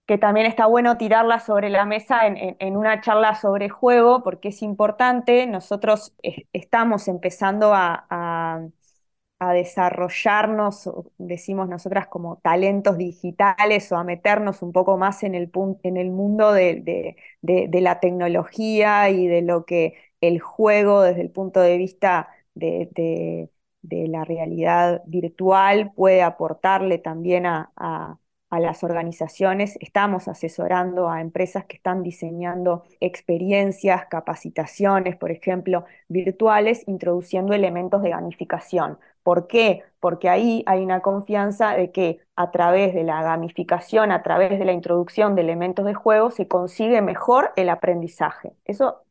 que también está bueno tirarla sobre la mesa en, una charla sobre juego, porque es importante. Nosotros estamos empezando a, desarrollarnos, decimos nosotras como talentos digitales, o a meternos un poco más en el, mundo de, la tecnología y de lo que el juego desde el punto de vista de, la realidad virtual puede aportarle también a las organizaciones, estamos asesorando a empresas que están diseñando experiencias, capacitaciones, por ejemplo, virtuales, introduciendo elementos de gamificación. ¿Por qué? Porque ahí hay una confianza de que a través de la gamificación, a través de la introducción de elementos de juego, se consigue mejor el aprendizaje. Eso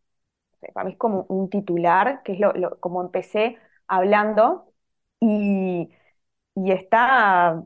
para mí es como un titular, que es lo, como empecé hablando, y, y está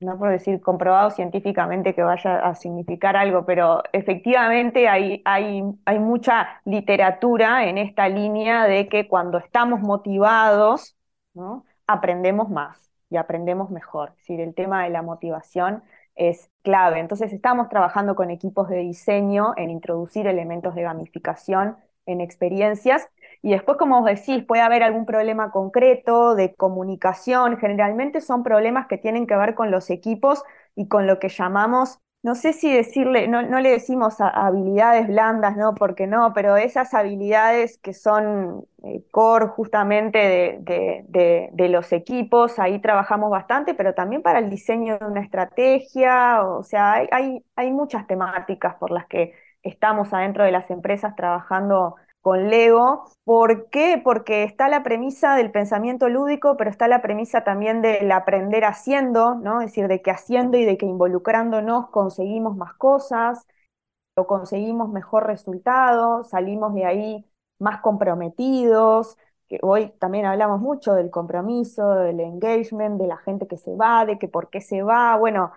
no puedo decir comprobado científicamente que vaya a significar algo, pero efectivamente hay, hay, hay mucha literatura en esta línea de que cuando estamos motivados, ¿no? aprendemos más y aprendemos mejor. Es decir, el tema de la motivación es clave. Entonces estamos trabajando con equipos de diseño en introducir elementos de gamificación en experiencias y después, como vos decís, puede haber algún problema concreto de comunicación. Generalmente son problemas que tienen que ver con los equipos y con lo que llamamos, no sé si decirle, no, le decimos habilidades blandas, ¿no? Porque no, pero esas habilidades que son eh, core justamente de, los equipos, ahí trabajamos bastante, pero también para el diseño de una estrategia, o sea, hay, hay muchas temáticas por las que estamos adentro de las empresas trabajando con Lego. ¿Por qué? Porque está la premisa del pensamiento lúdico, pero está la premisa también del aprender haciendo, ¿no? Es decir, de que haciendo y de que involucrándonos conseguimos más cosas, o conseguimos mejor resultado, salimos de ahí más comprometidos, que hoy también hablamos mucho del compromiso, del engagement, de la gente que se va, de que por qué se va, bueno,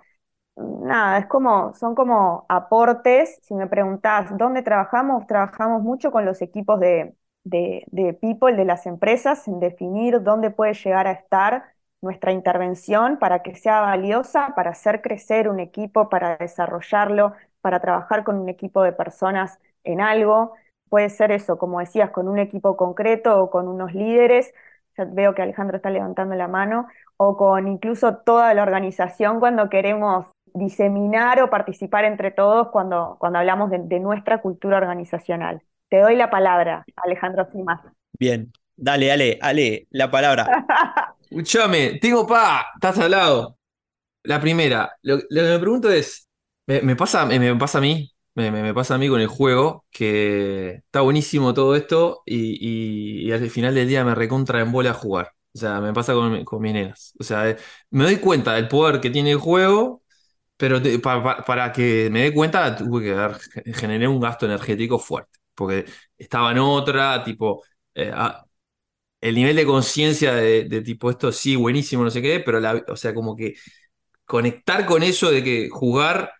nada, es como, son como aportes. Si me preguntás dónde trabajamos, trabajamos mucho con los equipos de, de, people, de las empresas, en definir dónde puede llegar a estar nuestra intervención para que sea valiosa, para hacer crecer un equipo, para desarrollarlo, para trabajar con un equipo de personas en algo. Puede ser eso, como decías, con un equipo concreto o con unos líderes. Ya veo que Alejandro está levantando la mano, o con incluso toda la organización cuando queremos diseminar o participar entre todos cuando, cuando hablamos de, nuestra cultura organizacional. Te doy la palabra, Alejandro Simas. Bien, dale, dale, Ale, la palabra. Escúchame, tengo pa, estás al lado. La primera, lo, que me pregunto es, me, pasa, me, pasa a mí, me, pasa a mí con el juego, que está buenísimo todo esto y, al final del día me recontra en bola a jugar. O sea, me pasa con, con mis nenas. O sea, me doy cuenta del poder que tiene el juego pero para, que me dé cuenta, tuve que dar, generé un gasto energético fuerte, porque estaba en otra, tipo, eh, ah, el nivel de conciencia de, tipo esto sí, buenísimo, no sé qué, pero la, o sea, como que conectar con eso de que jugar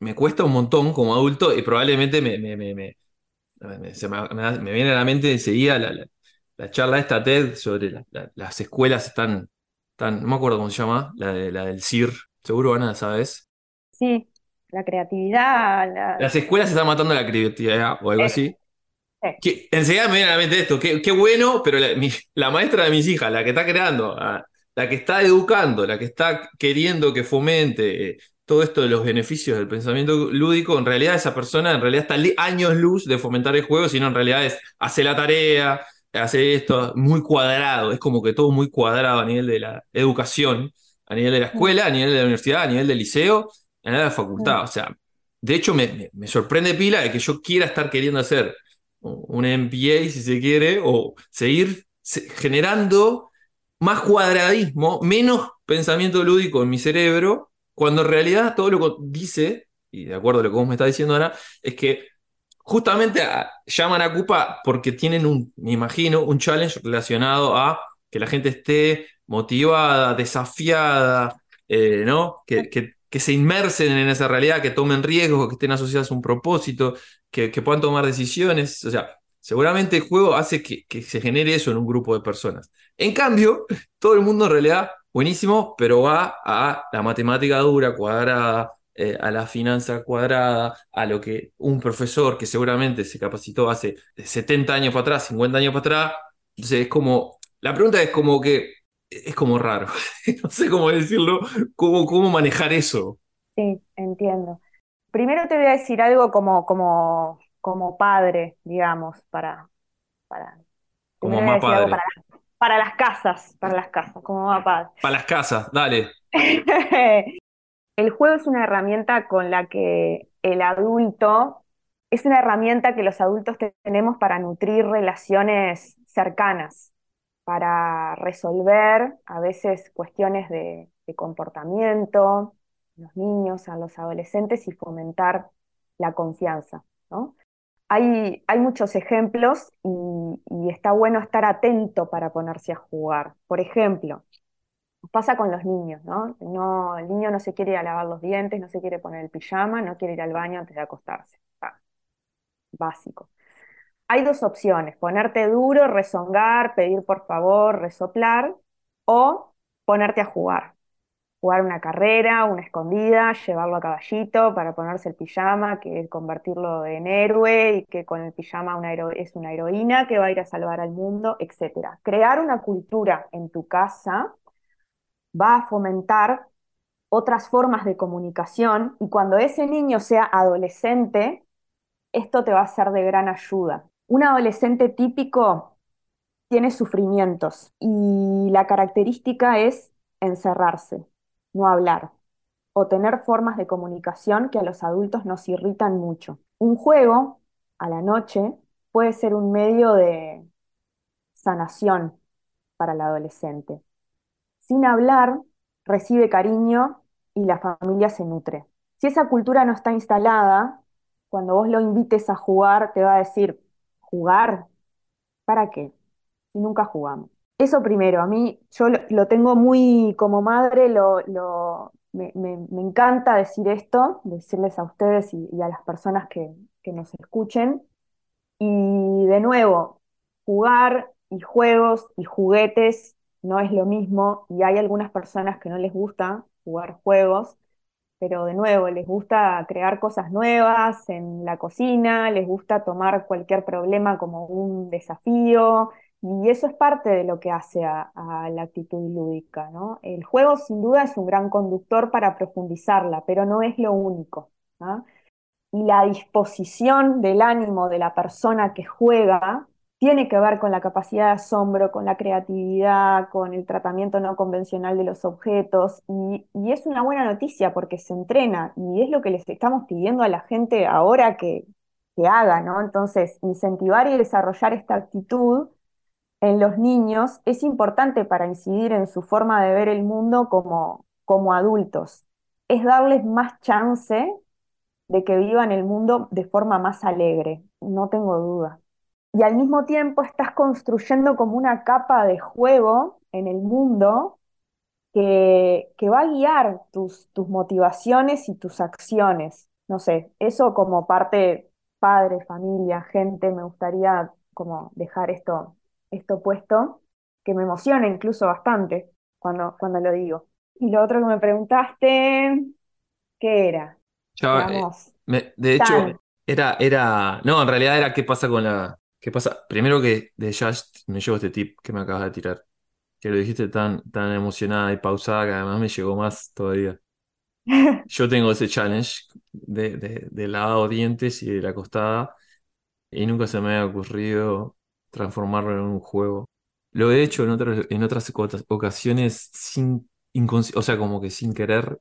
me cuesta un montón como adulto y probablemente me, me, me, me, viene a la mente enseguida la, la, charla de esta TED sobre las escuelas están, están, no me acuerdo cómo se llama, la, de, la del CIR, seguro Ana, ¿sabes? Sí, la creatividad. Las escuelas están matando la creatividad o algo así. Que, enseguida me viene a la mente esto, qué, bueno, pero la, maestra de mis hijas, la que está creando, la que está educando, la que está queriendo que fomente eh, todo esto de los beneficios del pensamiento lúdico, en realidad esa persona en realidad está años luz de fomentar el juego, sino en realidad es hacer la tarea, hacer esto muy cuadrado, es como que todo muy cuadrado a nivel de la educación, a nivel de la escuela, a nivel de la universidad, a nivel del liceo, en la facultad. O sea, de hecho me, sorprende pila de que yo quiera estar queriendo hacer un MBA, si se quiere, o seguir generando más cuadradismo, menos pensamiento lúdico en mi cerebro, cuando en realidad todo lo que dice, y de acuerdo a lo que vos me estás diciendo ahora, es que justamente llaman a Cupa porque tienen un, me imagino, un challenge relacionado a que la gente esté motivada, desafiada, eh, ¿no? Que, que, que se inmersen en esa realidad, que tomen riesgos, que estén asociados a un propósito, que, puedan tomar decisiones. O sea, seguramente el juego hace que, se genere eso en un grupo de personas. En cambio, todo el mundo en realidad, buenísimo, pero va a la matemática dura, cuadrada, eh, a la finanza cuadrada, a lo que un profesor que seguramente se capacitó hace 70 años para atrás, 50 años para atrás. Entonces es como, la pregunta es como que, es como raro, no sé cómo decirlo, cómo, cómo manejar eso. Sí, entiendo. Primero te voy a decir algo como, como, como padre, digamos, para, para, como más padre. Para, para, las casas, para las casas, como más padre. Para las casas, dale. El juego es una herramienta con la que el adulto, es una herramienta que los adultos tenemos para nutrir relaciones cercanas, para resolver a veces cuestiones de, comportamiento, los niños, a los adolescentes y fomentar la confianza. Hay, hay, muchos ejemplos y, está bueno estar atento para ponerse a jugar. Por ejemplo, pasa con los niños, ¿no? ¿no? El niño no se quiere ir a lavar los dientes, no se quiere poner el pijama, no quiere ir al baño antes de acostarse. básico. Hay dos opciones, ponerte duro, rezongar, pedir por favor, resoplar, o ponerte a jugar. Jugar una carrera, una escondida, llevarlo a caballito para ponerse el pijama, que convertirlo en héroe y que con el pijama es una heroína que va a ir a salvar al mundo, etc. Crear una cultura en tu casa va a fomentar otras formas de comunicación y cuando ese niño sea adolescente, esto te va a ser de gran ayuda. Un adolescente típico tiene sufrimientos y la característica es encerrarse, no hablar o tener formas de comunicación que a los adultos nos irritan mucho. Un juego a la noche puede ser un medio de sanación para el adolescente sin hablar, recibe cariño y la familia se nutre. Si esa cultura no está instalada, cuando vos lo invites a jugar, te va a decir, ¿jugar? ¿Para qué? Si nunca jugamos. Eso primero, a mí yo lo, tengo muy como madre, lo, me, encanta decir esto, decirles a ustedes y, a las personas que, que nos escuchen. Y de nuevo, jugar y juegos y juguetes no es lo mismo y hay algunas personas que no les gusta jugar juegos, pero de nuevo, les gusta crear cosas nuevas en la cocina, les gusta tomar cualquier problema como un desafío y eso es parte de lo que hace a, la actitud lúdica. ¿no? El juego sin duda es un gran conductor para profundizarla, pero no es lo único. Y la disposición del ánimo de la persona que juega tiene que ver con la capacidad de asombro, con la creatividad, con el tratamiento no convencional de los objetos, y, es una buena noticia porque se entrena y es lo que les estamos pidiendo a la gente ahora que, que haga, ¿no? Entonces, incentivar y desarrollar esta actitud en los niños es importante para incidir en su forma de ver el mundo como, como adultos. Es darles más chance de que vivan el mundo de forma más alegre, no tengo duda y al mismo tiempo estás construyendo como una capa de juego en el mundo que, que va a guiar tus, tus motivaciones y tus acciones. No sé, eso como parte padre, familia, gente, me gustaría como dejar esto, esto puesto, que me emociona incluso bastante cuando, cuando lo digo. Y lo otro que me preguntaste, ¿qué era? Eh, de hecho, era, era, no, en realidad era qué pasa con la, ¿Qué pasa? Primero que de Just me llegó este tip que me acabas de tirar. Que lo dijiste tan, tan emocionada y pausada que además me llegó más todavía. Yo tengo ese challenge de, de, lavado dientes y de la costada y nunca se me ha ocurrido transformarlo en un juego. Lo he hecho en otras, en otras ocasiones sin, o sea, como que sin querer.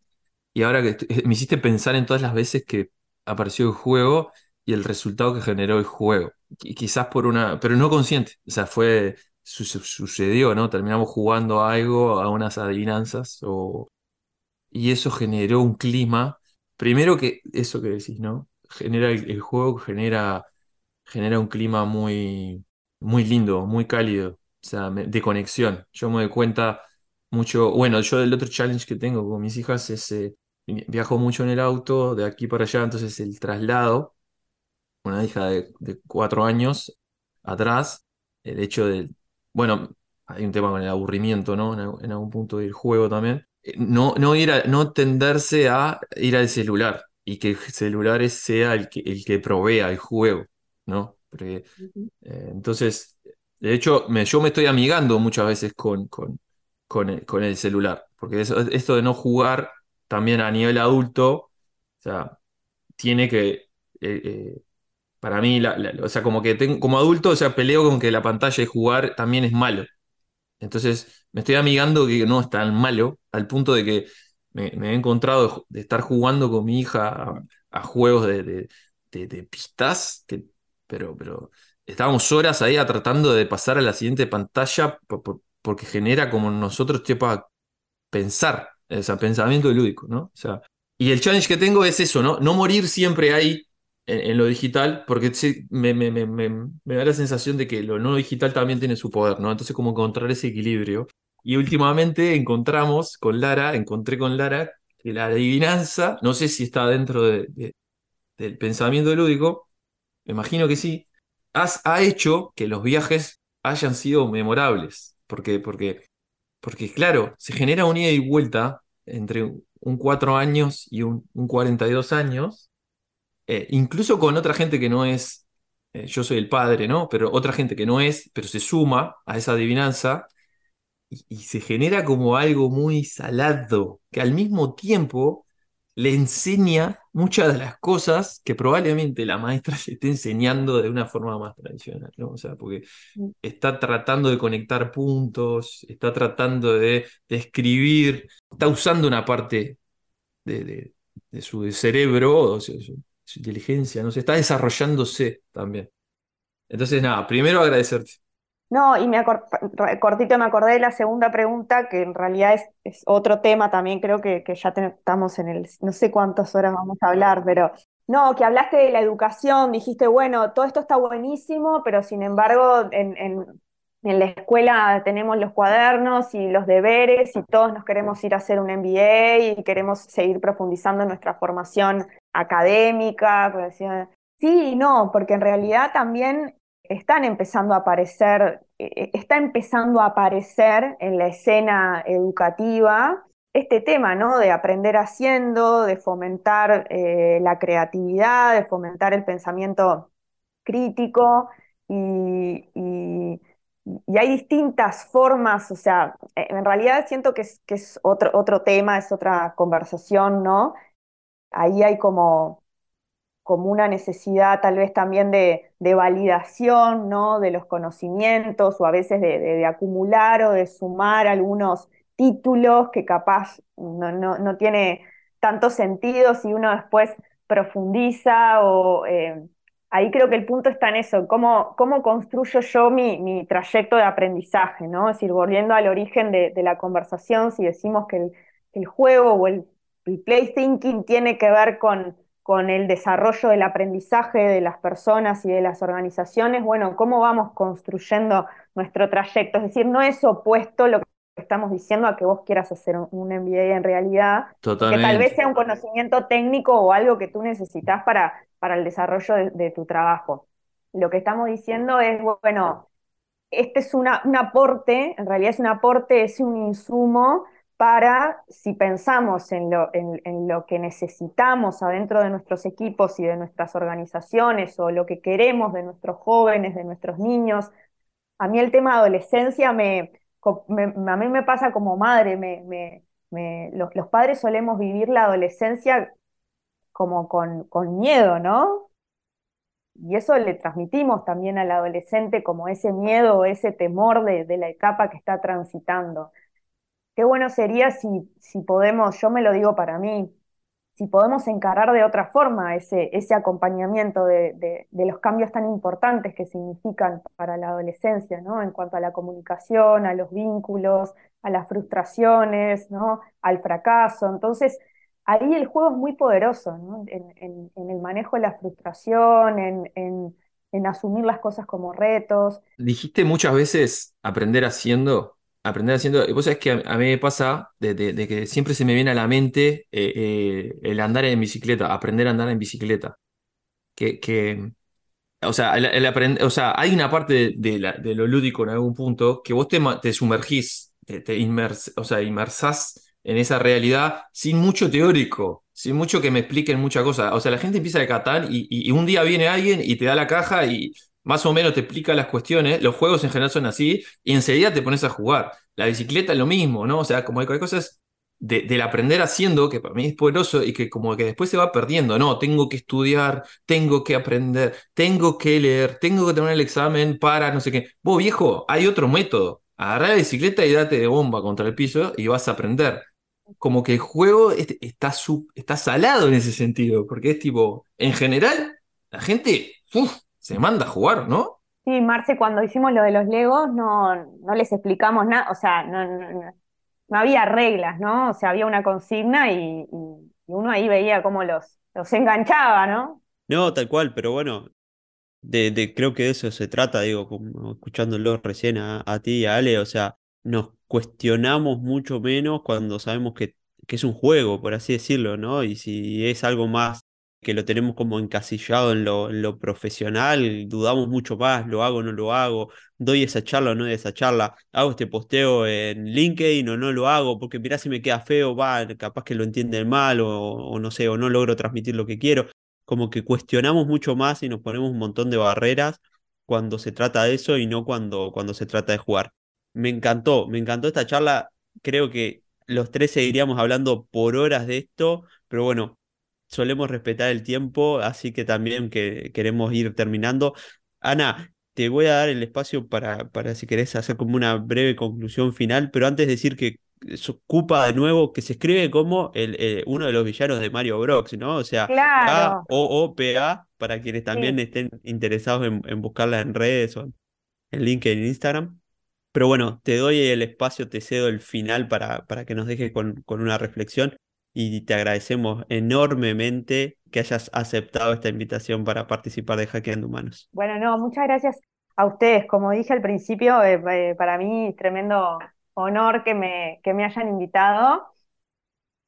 Y ahora que me hiciste pensar en todas las veces que apareció el juego y el resultado que generó el juego. Quizás por una, pero no consciente, o sea, fue, sucedió, ¿no? Terminamos jugando algo, a unas adivinanzas, o, y eso generó un clima, primero que eso que decís, ¿no? Genera el, juego, genera, genera un clima muy, muy lindo, muy cálido, o sea, de conexión. Yo me doy cuenta mucho, bueno, yo del otro challenge que tengo con mis hijas es, eh, viajo mucho en el auto, de aquí para allá, entonces el traslado una hija de, cuatro años atrás, el hecho de, bueno, hay un tema con el aburrimiento, ¿no? En, algún punto del juego también, no, no, ir a- no tenderse a ir al celular y que el celular sea el que, el que provea el juego, ¿no? Porque, eh, entonces, de hecho, me- yo me estoy amigando muchas veces con, con, con el, con el celular, porque eso- esto de no jugar también a nivel adulto, o sea, tiene que, eh, eh, para mí, o sea, como que tengo, como adulto, o sea, peleo con que la pantalla de jugar también es malo. Entonces me estoy amigando que no es tan malo, al punto de que me, he encontrado de, estar jugando con mi hija a, juegos de, de- pistas, que, pero, pero estábamos horas ahí tratando de pasar a la siguiente pantalla po- po- porque genera como nosotros para pensar, o sea, pensamiento lúdico, ¿no? O sea, y el challenge que tengo es eso, ¿no? No morir siempre ahí en, lo digital, porque me, da la sensación de que lo no digital también tiene su poder, ¿no? Entonces, como encontrar ese equilibrio. Y últimamente encontramos con Lara, encontré con Lara que la adivinanza, no sé si está dentro de- de- del pensamiento lúdico, me imagino que sí, has- ha hecho que los viajes hayan sido memorables, porque, porque porque claro, se genera un ida y vuelta entre un 4 años y un, un 42 años, eh, incluso con otra gente que no es, eh, yo soy el padre, ¿no? Pero otra gente que no es, pero se suma a esa adivinanza y, y se genera como algo muy salado, que al mismo tiempo le enseña muchas de las cosas que probablemente la maestra le esté enseñando de una forma más tradicional, ¿no? O sea, porque está tratando de conectar puntos, está tratando de, de escribir, está usando una parte de, de- de su cerebro, o sea, su, su inteligencia, no sé, está desarrollándose también. Entonces, nada, primero agradecerte. No, y me cortito me acordé de la segunda pregunta, que en realidad es, otro tema también, creo que, ya estamos en el, no sé cuántas horas vamos a hablar, pero no, que hablaste de la educación, dijiste, bueno, todo esto está buenísimo, pero sin embargo, en, en, en la escuela tenemos los cuadernos y los deberes y todos nos queremos ir a hacer un MBA y queremos seguir profundizando en nuestra formación académica. decía, Sí y no, porque en realidad también están empezando a aparecer, eh, está empezando a aparecer en la escena educativa este tema, ¿no? De aprender haciendo, de fomentar eh, la creatividad, de fomentar el pensamiento crítico y, y- y hay distintas formas, o sea, en realidad siento que es, que es otro, otro tema, es otra conversación, ¿no? Ahí hay como como una necesidad tal vez también de, de validación, ¿no? De los conocimientos o a veces de, de- acumular o de sumar algunos títulos que capaz no, no- no tiene tanto sentido si uno después profundiza o... eh, ahí creo que el punto está en eso, cómo, cómo construyo yo mi, mi trayecto de aprendizaje, ¿no? Es decir, volviendo al origen de, de la conversación, si decimos que el, el juego o el, el play thinking tiene que ver con con el desarrollo del aprendizaje de las personas y de las organizaciones, bueno, cómo vamos construyendo nuestro trayecto. Es decir, no es opuesto lo que estamos diciendo a que vos quieras hacer un, MBA en realidad, que tal vez Totalmente. sea un conocimiento técnico o algo que tú necesitas para, para el desarrollo de, de tu trabajo. Lo que estamos diciendo es, bueno, este es una, un aporte, en realidad es un aporte, es un insumo para, si pensamos en lo, que necesitamos adentro de nuestros equipos y de nuestras organizaciones o lo que queremos de nuestros jóvenes, de nuestros niños. A mí el tema adolescencia me, a mí me pasa como madre, los, padres solemos vivir la adolescencia como con, con miedo, ¿no? Y eso le transmitimos también al adolescente como ese miedo, ese temor de, de la etapa que está transitando. Qué bueno sería si, si podemos, yo me lo digo para mí, si podemos encarar de otra forma ese, ese acompañamiento de, de- los cambios tan importantes que significan para la adolescencia, ¿no? En cuanto a la comunicación, a los vínculos, a las frustraciones, ¿no? Al fracaso. Entonces, ahí el juego es muy poderoso, ¿no? En, en- en el manejo de la frustración, en, en- en asumir las cosas como retos. Dijiste muchas veces aprender haciendo, aprender haciendo. y Vos sabés que a, a mí me pasa de, de- de que siempre se me viene a la mente eh, eh, el andar en bicicleta, aprender a andar en bicicleta. Que, que, o sea, el, el aprend- o sea, hay una parte de, la- de lo lúdico en algún punto que vos te, te sumergís, te, te inmers- o sea, inmersás en esa realidad sin mucho teórico, sin mucho que me expliquen muchas cosas. O sea, la gente empieza de Catán y, y, un día viene alguien y te da la caja y más o menos te explica las cuestiones. Los juegos en general son así y enseguida te pones a jugar. La bicicleta es lo mismo, ¿no? O sea, como hay, cosas del aprender haciendo que para mí es poderoso y que como que después se va perdiendo. No, tengo que estudiar, tengo que aprender, tengo que leer, tengo que tomar el examen para no sé qué. Vos, viejo, hay otro método. Agarrar la bicicleta y date de bomba contra el piso y vas a aprender como que el juego está, está salado en ese sentido, porque es tipo, en general, la gente se manda a jugar, ¿no? Sí, Marce, cuando hicimos lo de los Legos, no, no les explicamos nada, o sea, no, no, no, había reglas, ¿no? O sea, había una consigna y, uno ahí veía cómo los, los enganchaba, ¿no? No, tal cual, pero bueno, de, de, creo que de eso se trata, digo, como escuchándolo recién a, a ti y a Ale, o sea, nos cuestionamos mucho menos cuando sabemos que, que, es un juego, por así decirlo, ¿no? Y si es algo más que lo tenemos como encasillado en lo, profesional, dudamos mucho más, lo hago o no lo hago, doy esa charla o no doy esa charla, hago este posteo en LinkedIn o no lo hago, porque mirá si me queda feo, va, capaz que lo entienden mal o, o no sé, o no logro transmitir lo que quiero. Como que cuestionamos mucho más y nos ponemos un montón de barreras cuando se trata de eso y no cuando, cuando se trata de jugar me encantó, me encantó esta charla. Creo que los tres seguiríamos hablando por horas de esto, pero bueno, solemos respetar el tiempo, así que también que queremos ir terminando. Ana, te voy a dar el espacio para, para si querés hacer como una breve conclusión final, pero antes decir que se ocupa de nuevo, que se escribe como el, eh, uno de los villanos de Mario Bros, ¿no? O sea, claro. A-O-O-P-A, para quienes también estén interesados en, en buscarla en redes o en LinkedIn, en Instagram. Pero bueno, te doy el espacio, te cedo el final para, para que nos dejes con, con una reflexión y te agradecemos enormemente que hayas aceptado esta invitación para participar de Hackeando Humanos. Bueno, no, muchas gracias a ustedes. Como dije al principio, eh, eh, para mí es tremendo honor que me, que me hayan invitado.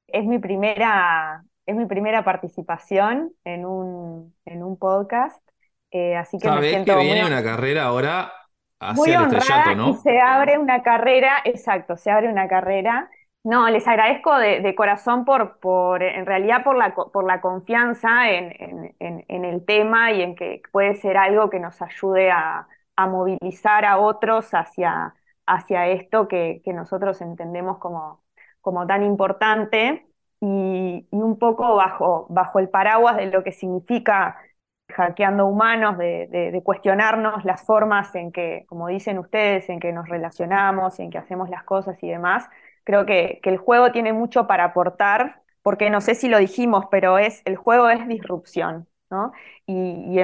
Es mi primera, es mi primera participación en un, en un podcast. Eh, así que me siento que viene una carrera ahora muy honrada y se abre una carrera, exacto, se abre una carrera. No, les agradezco de, corazón por, por, en realidad por la, por la confianza en, en, el tema y en que puede ser algo que nos ayude a, a movilizar a otros hacia, hacia esto que, que, nosotros entendemos como, como tan importante y, y, un poco bajo, bajo el paraguas de lo que significa hackeando humanos, de, cuestionarnos las formas en que, como dicen ustedes, en que nos relacionamos, en que hacemos las cosas y demás. Creo que, el juego tiene mucho para aportar, porque no sé si lo dijimos, pero es, el juego es disrupción, ¿no? Y,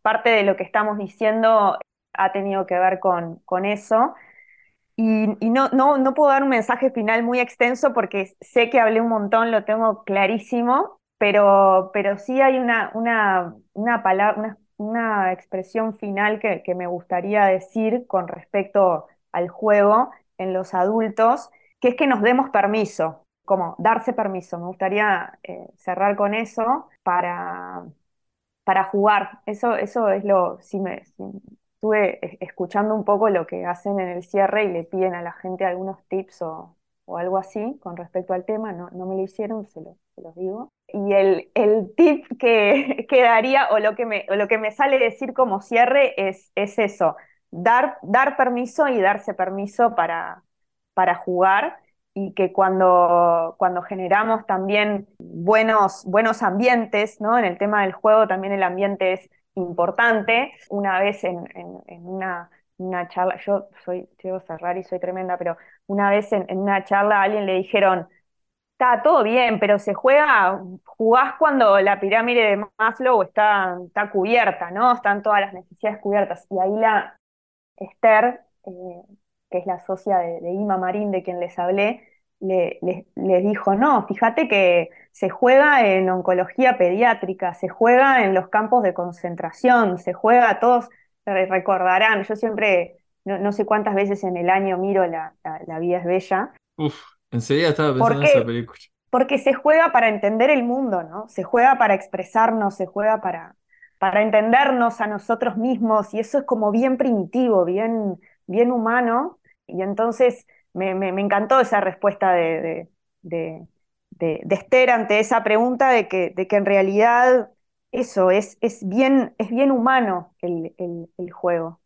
parte de lo que estamos diciendo ha tenido que ver con, con eso. Y, no, no, no puedo dar un mensaje final muy extenso porque sé que hablé un montón, lo tengo clarísimo, pero, pero sí hay una, una, una palabra, una, expresión final que, me gustaría decir con respecto al juego en los adultos, que es que nos demos permiso, como darse permiso. Me gustaría eh, cerrar con eso para, para jugar. Eso, eso es lo, si me, estuve escuchando un poco lo que hacen en el cierre y le piden a la gente algunos tips o, o algo así con respecto al tema, no, no me lo hicieron, se, se los digo. Y el, el tip que, que, daría, o lo que, me, o lo que me sale decir como cierre, es, es eso, dar, dar permiso y darse permiso para, para jugar y que cuando, cuando generamos también buenos, buenos ambientes, ¿no? En el tema del juego también el ambiente es importante. Una vez en, en, en una una charla, yo soy, a cerrar y soy tremenda, pero una vez en, una charla a alguien le dijeron, está todo bien, pero se juega, jugás cuando la pirámide de Maslow está, está cubierta, ¿no? Están todas las necesidades cubiertas. Y ahí la Esther, eh, que es la socia de, Ima Marín, de quien les hablé, le, le, dijo, no, fíjate que se juega en oncología pediátrica, se juega en los campos de concentración, se juega todos recordarán, yo siempre, no, sé cuántas veces en el año miro La, la, vida es bella. Uf, enseguida estaba pensando en esa película. Porque se juega para entender el mundo, ¿no? Se juega para expresarnos, se juega para, para entendernos a nosotros mismos, y eso es como bien primitivo, bien, bien humano, y entonces me, me, encantó esa respuesta de, de, Esther ante esa pregunta de que, de que en realidad eso es, es, bien, es bien humano el, juego.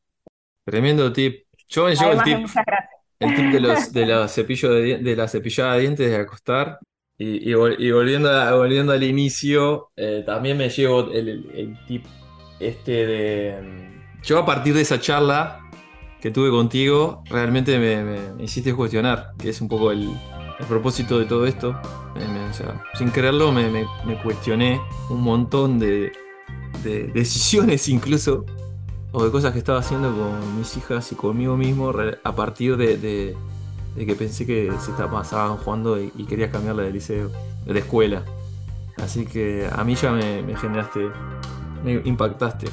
Tremendo tip. Yo me llevo el tip, el tip de los de la cepillo de, de, la cepillada de dientes de acostar. Y, volviendo, volviendo al inicio, eh, también me llevo el, tip este de. Mm, yo a partir de esa charla que tuve contigo, realmente me, hiciste cuestionar, que es un poco el, propósito de todo esto. sin quererlo, me, cuestioné un montón de, decisiones incluso, o de cosas que estaba haciendo con mis hijas y conmigo mismo a partir de que pensé que se pasaban jugando y, querías cambiarla de liceo, de escuela. Así que a mí ya me, generaste, me impactaste.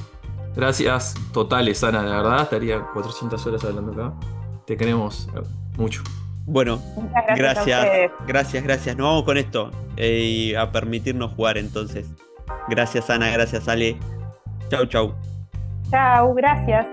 Gracias totales, Ana, la verdad estaría 400 horas hablando acá. Te queremos mucho. Bueno, gracias, gracias, gracias, Nos vamos con esto eh, y a permitirnos jugar entonces. Gracias, Ana, gracias, Ale. Chau, chau. Chau, gracias.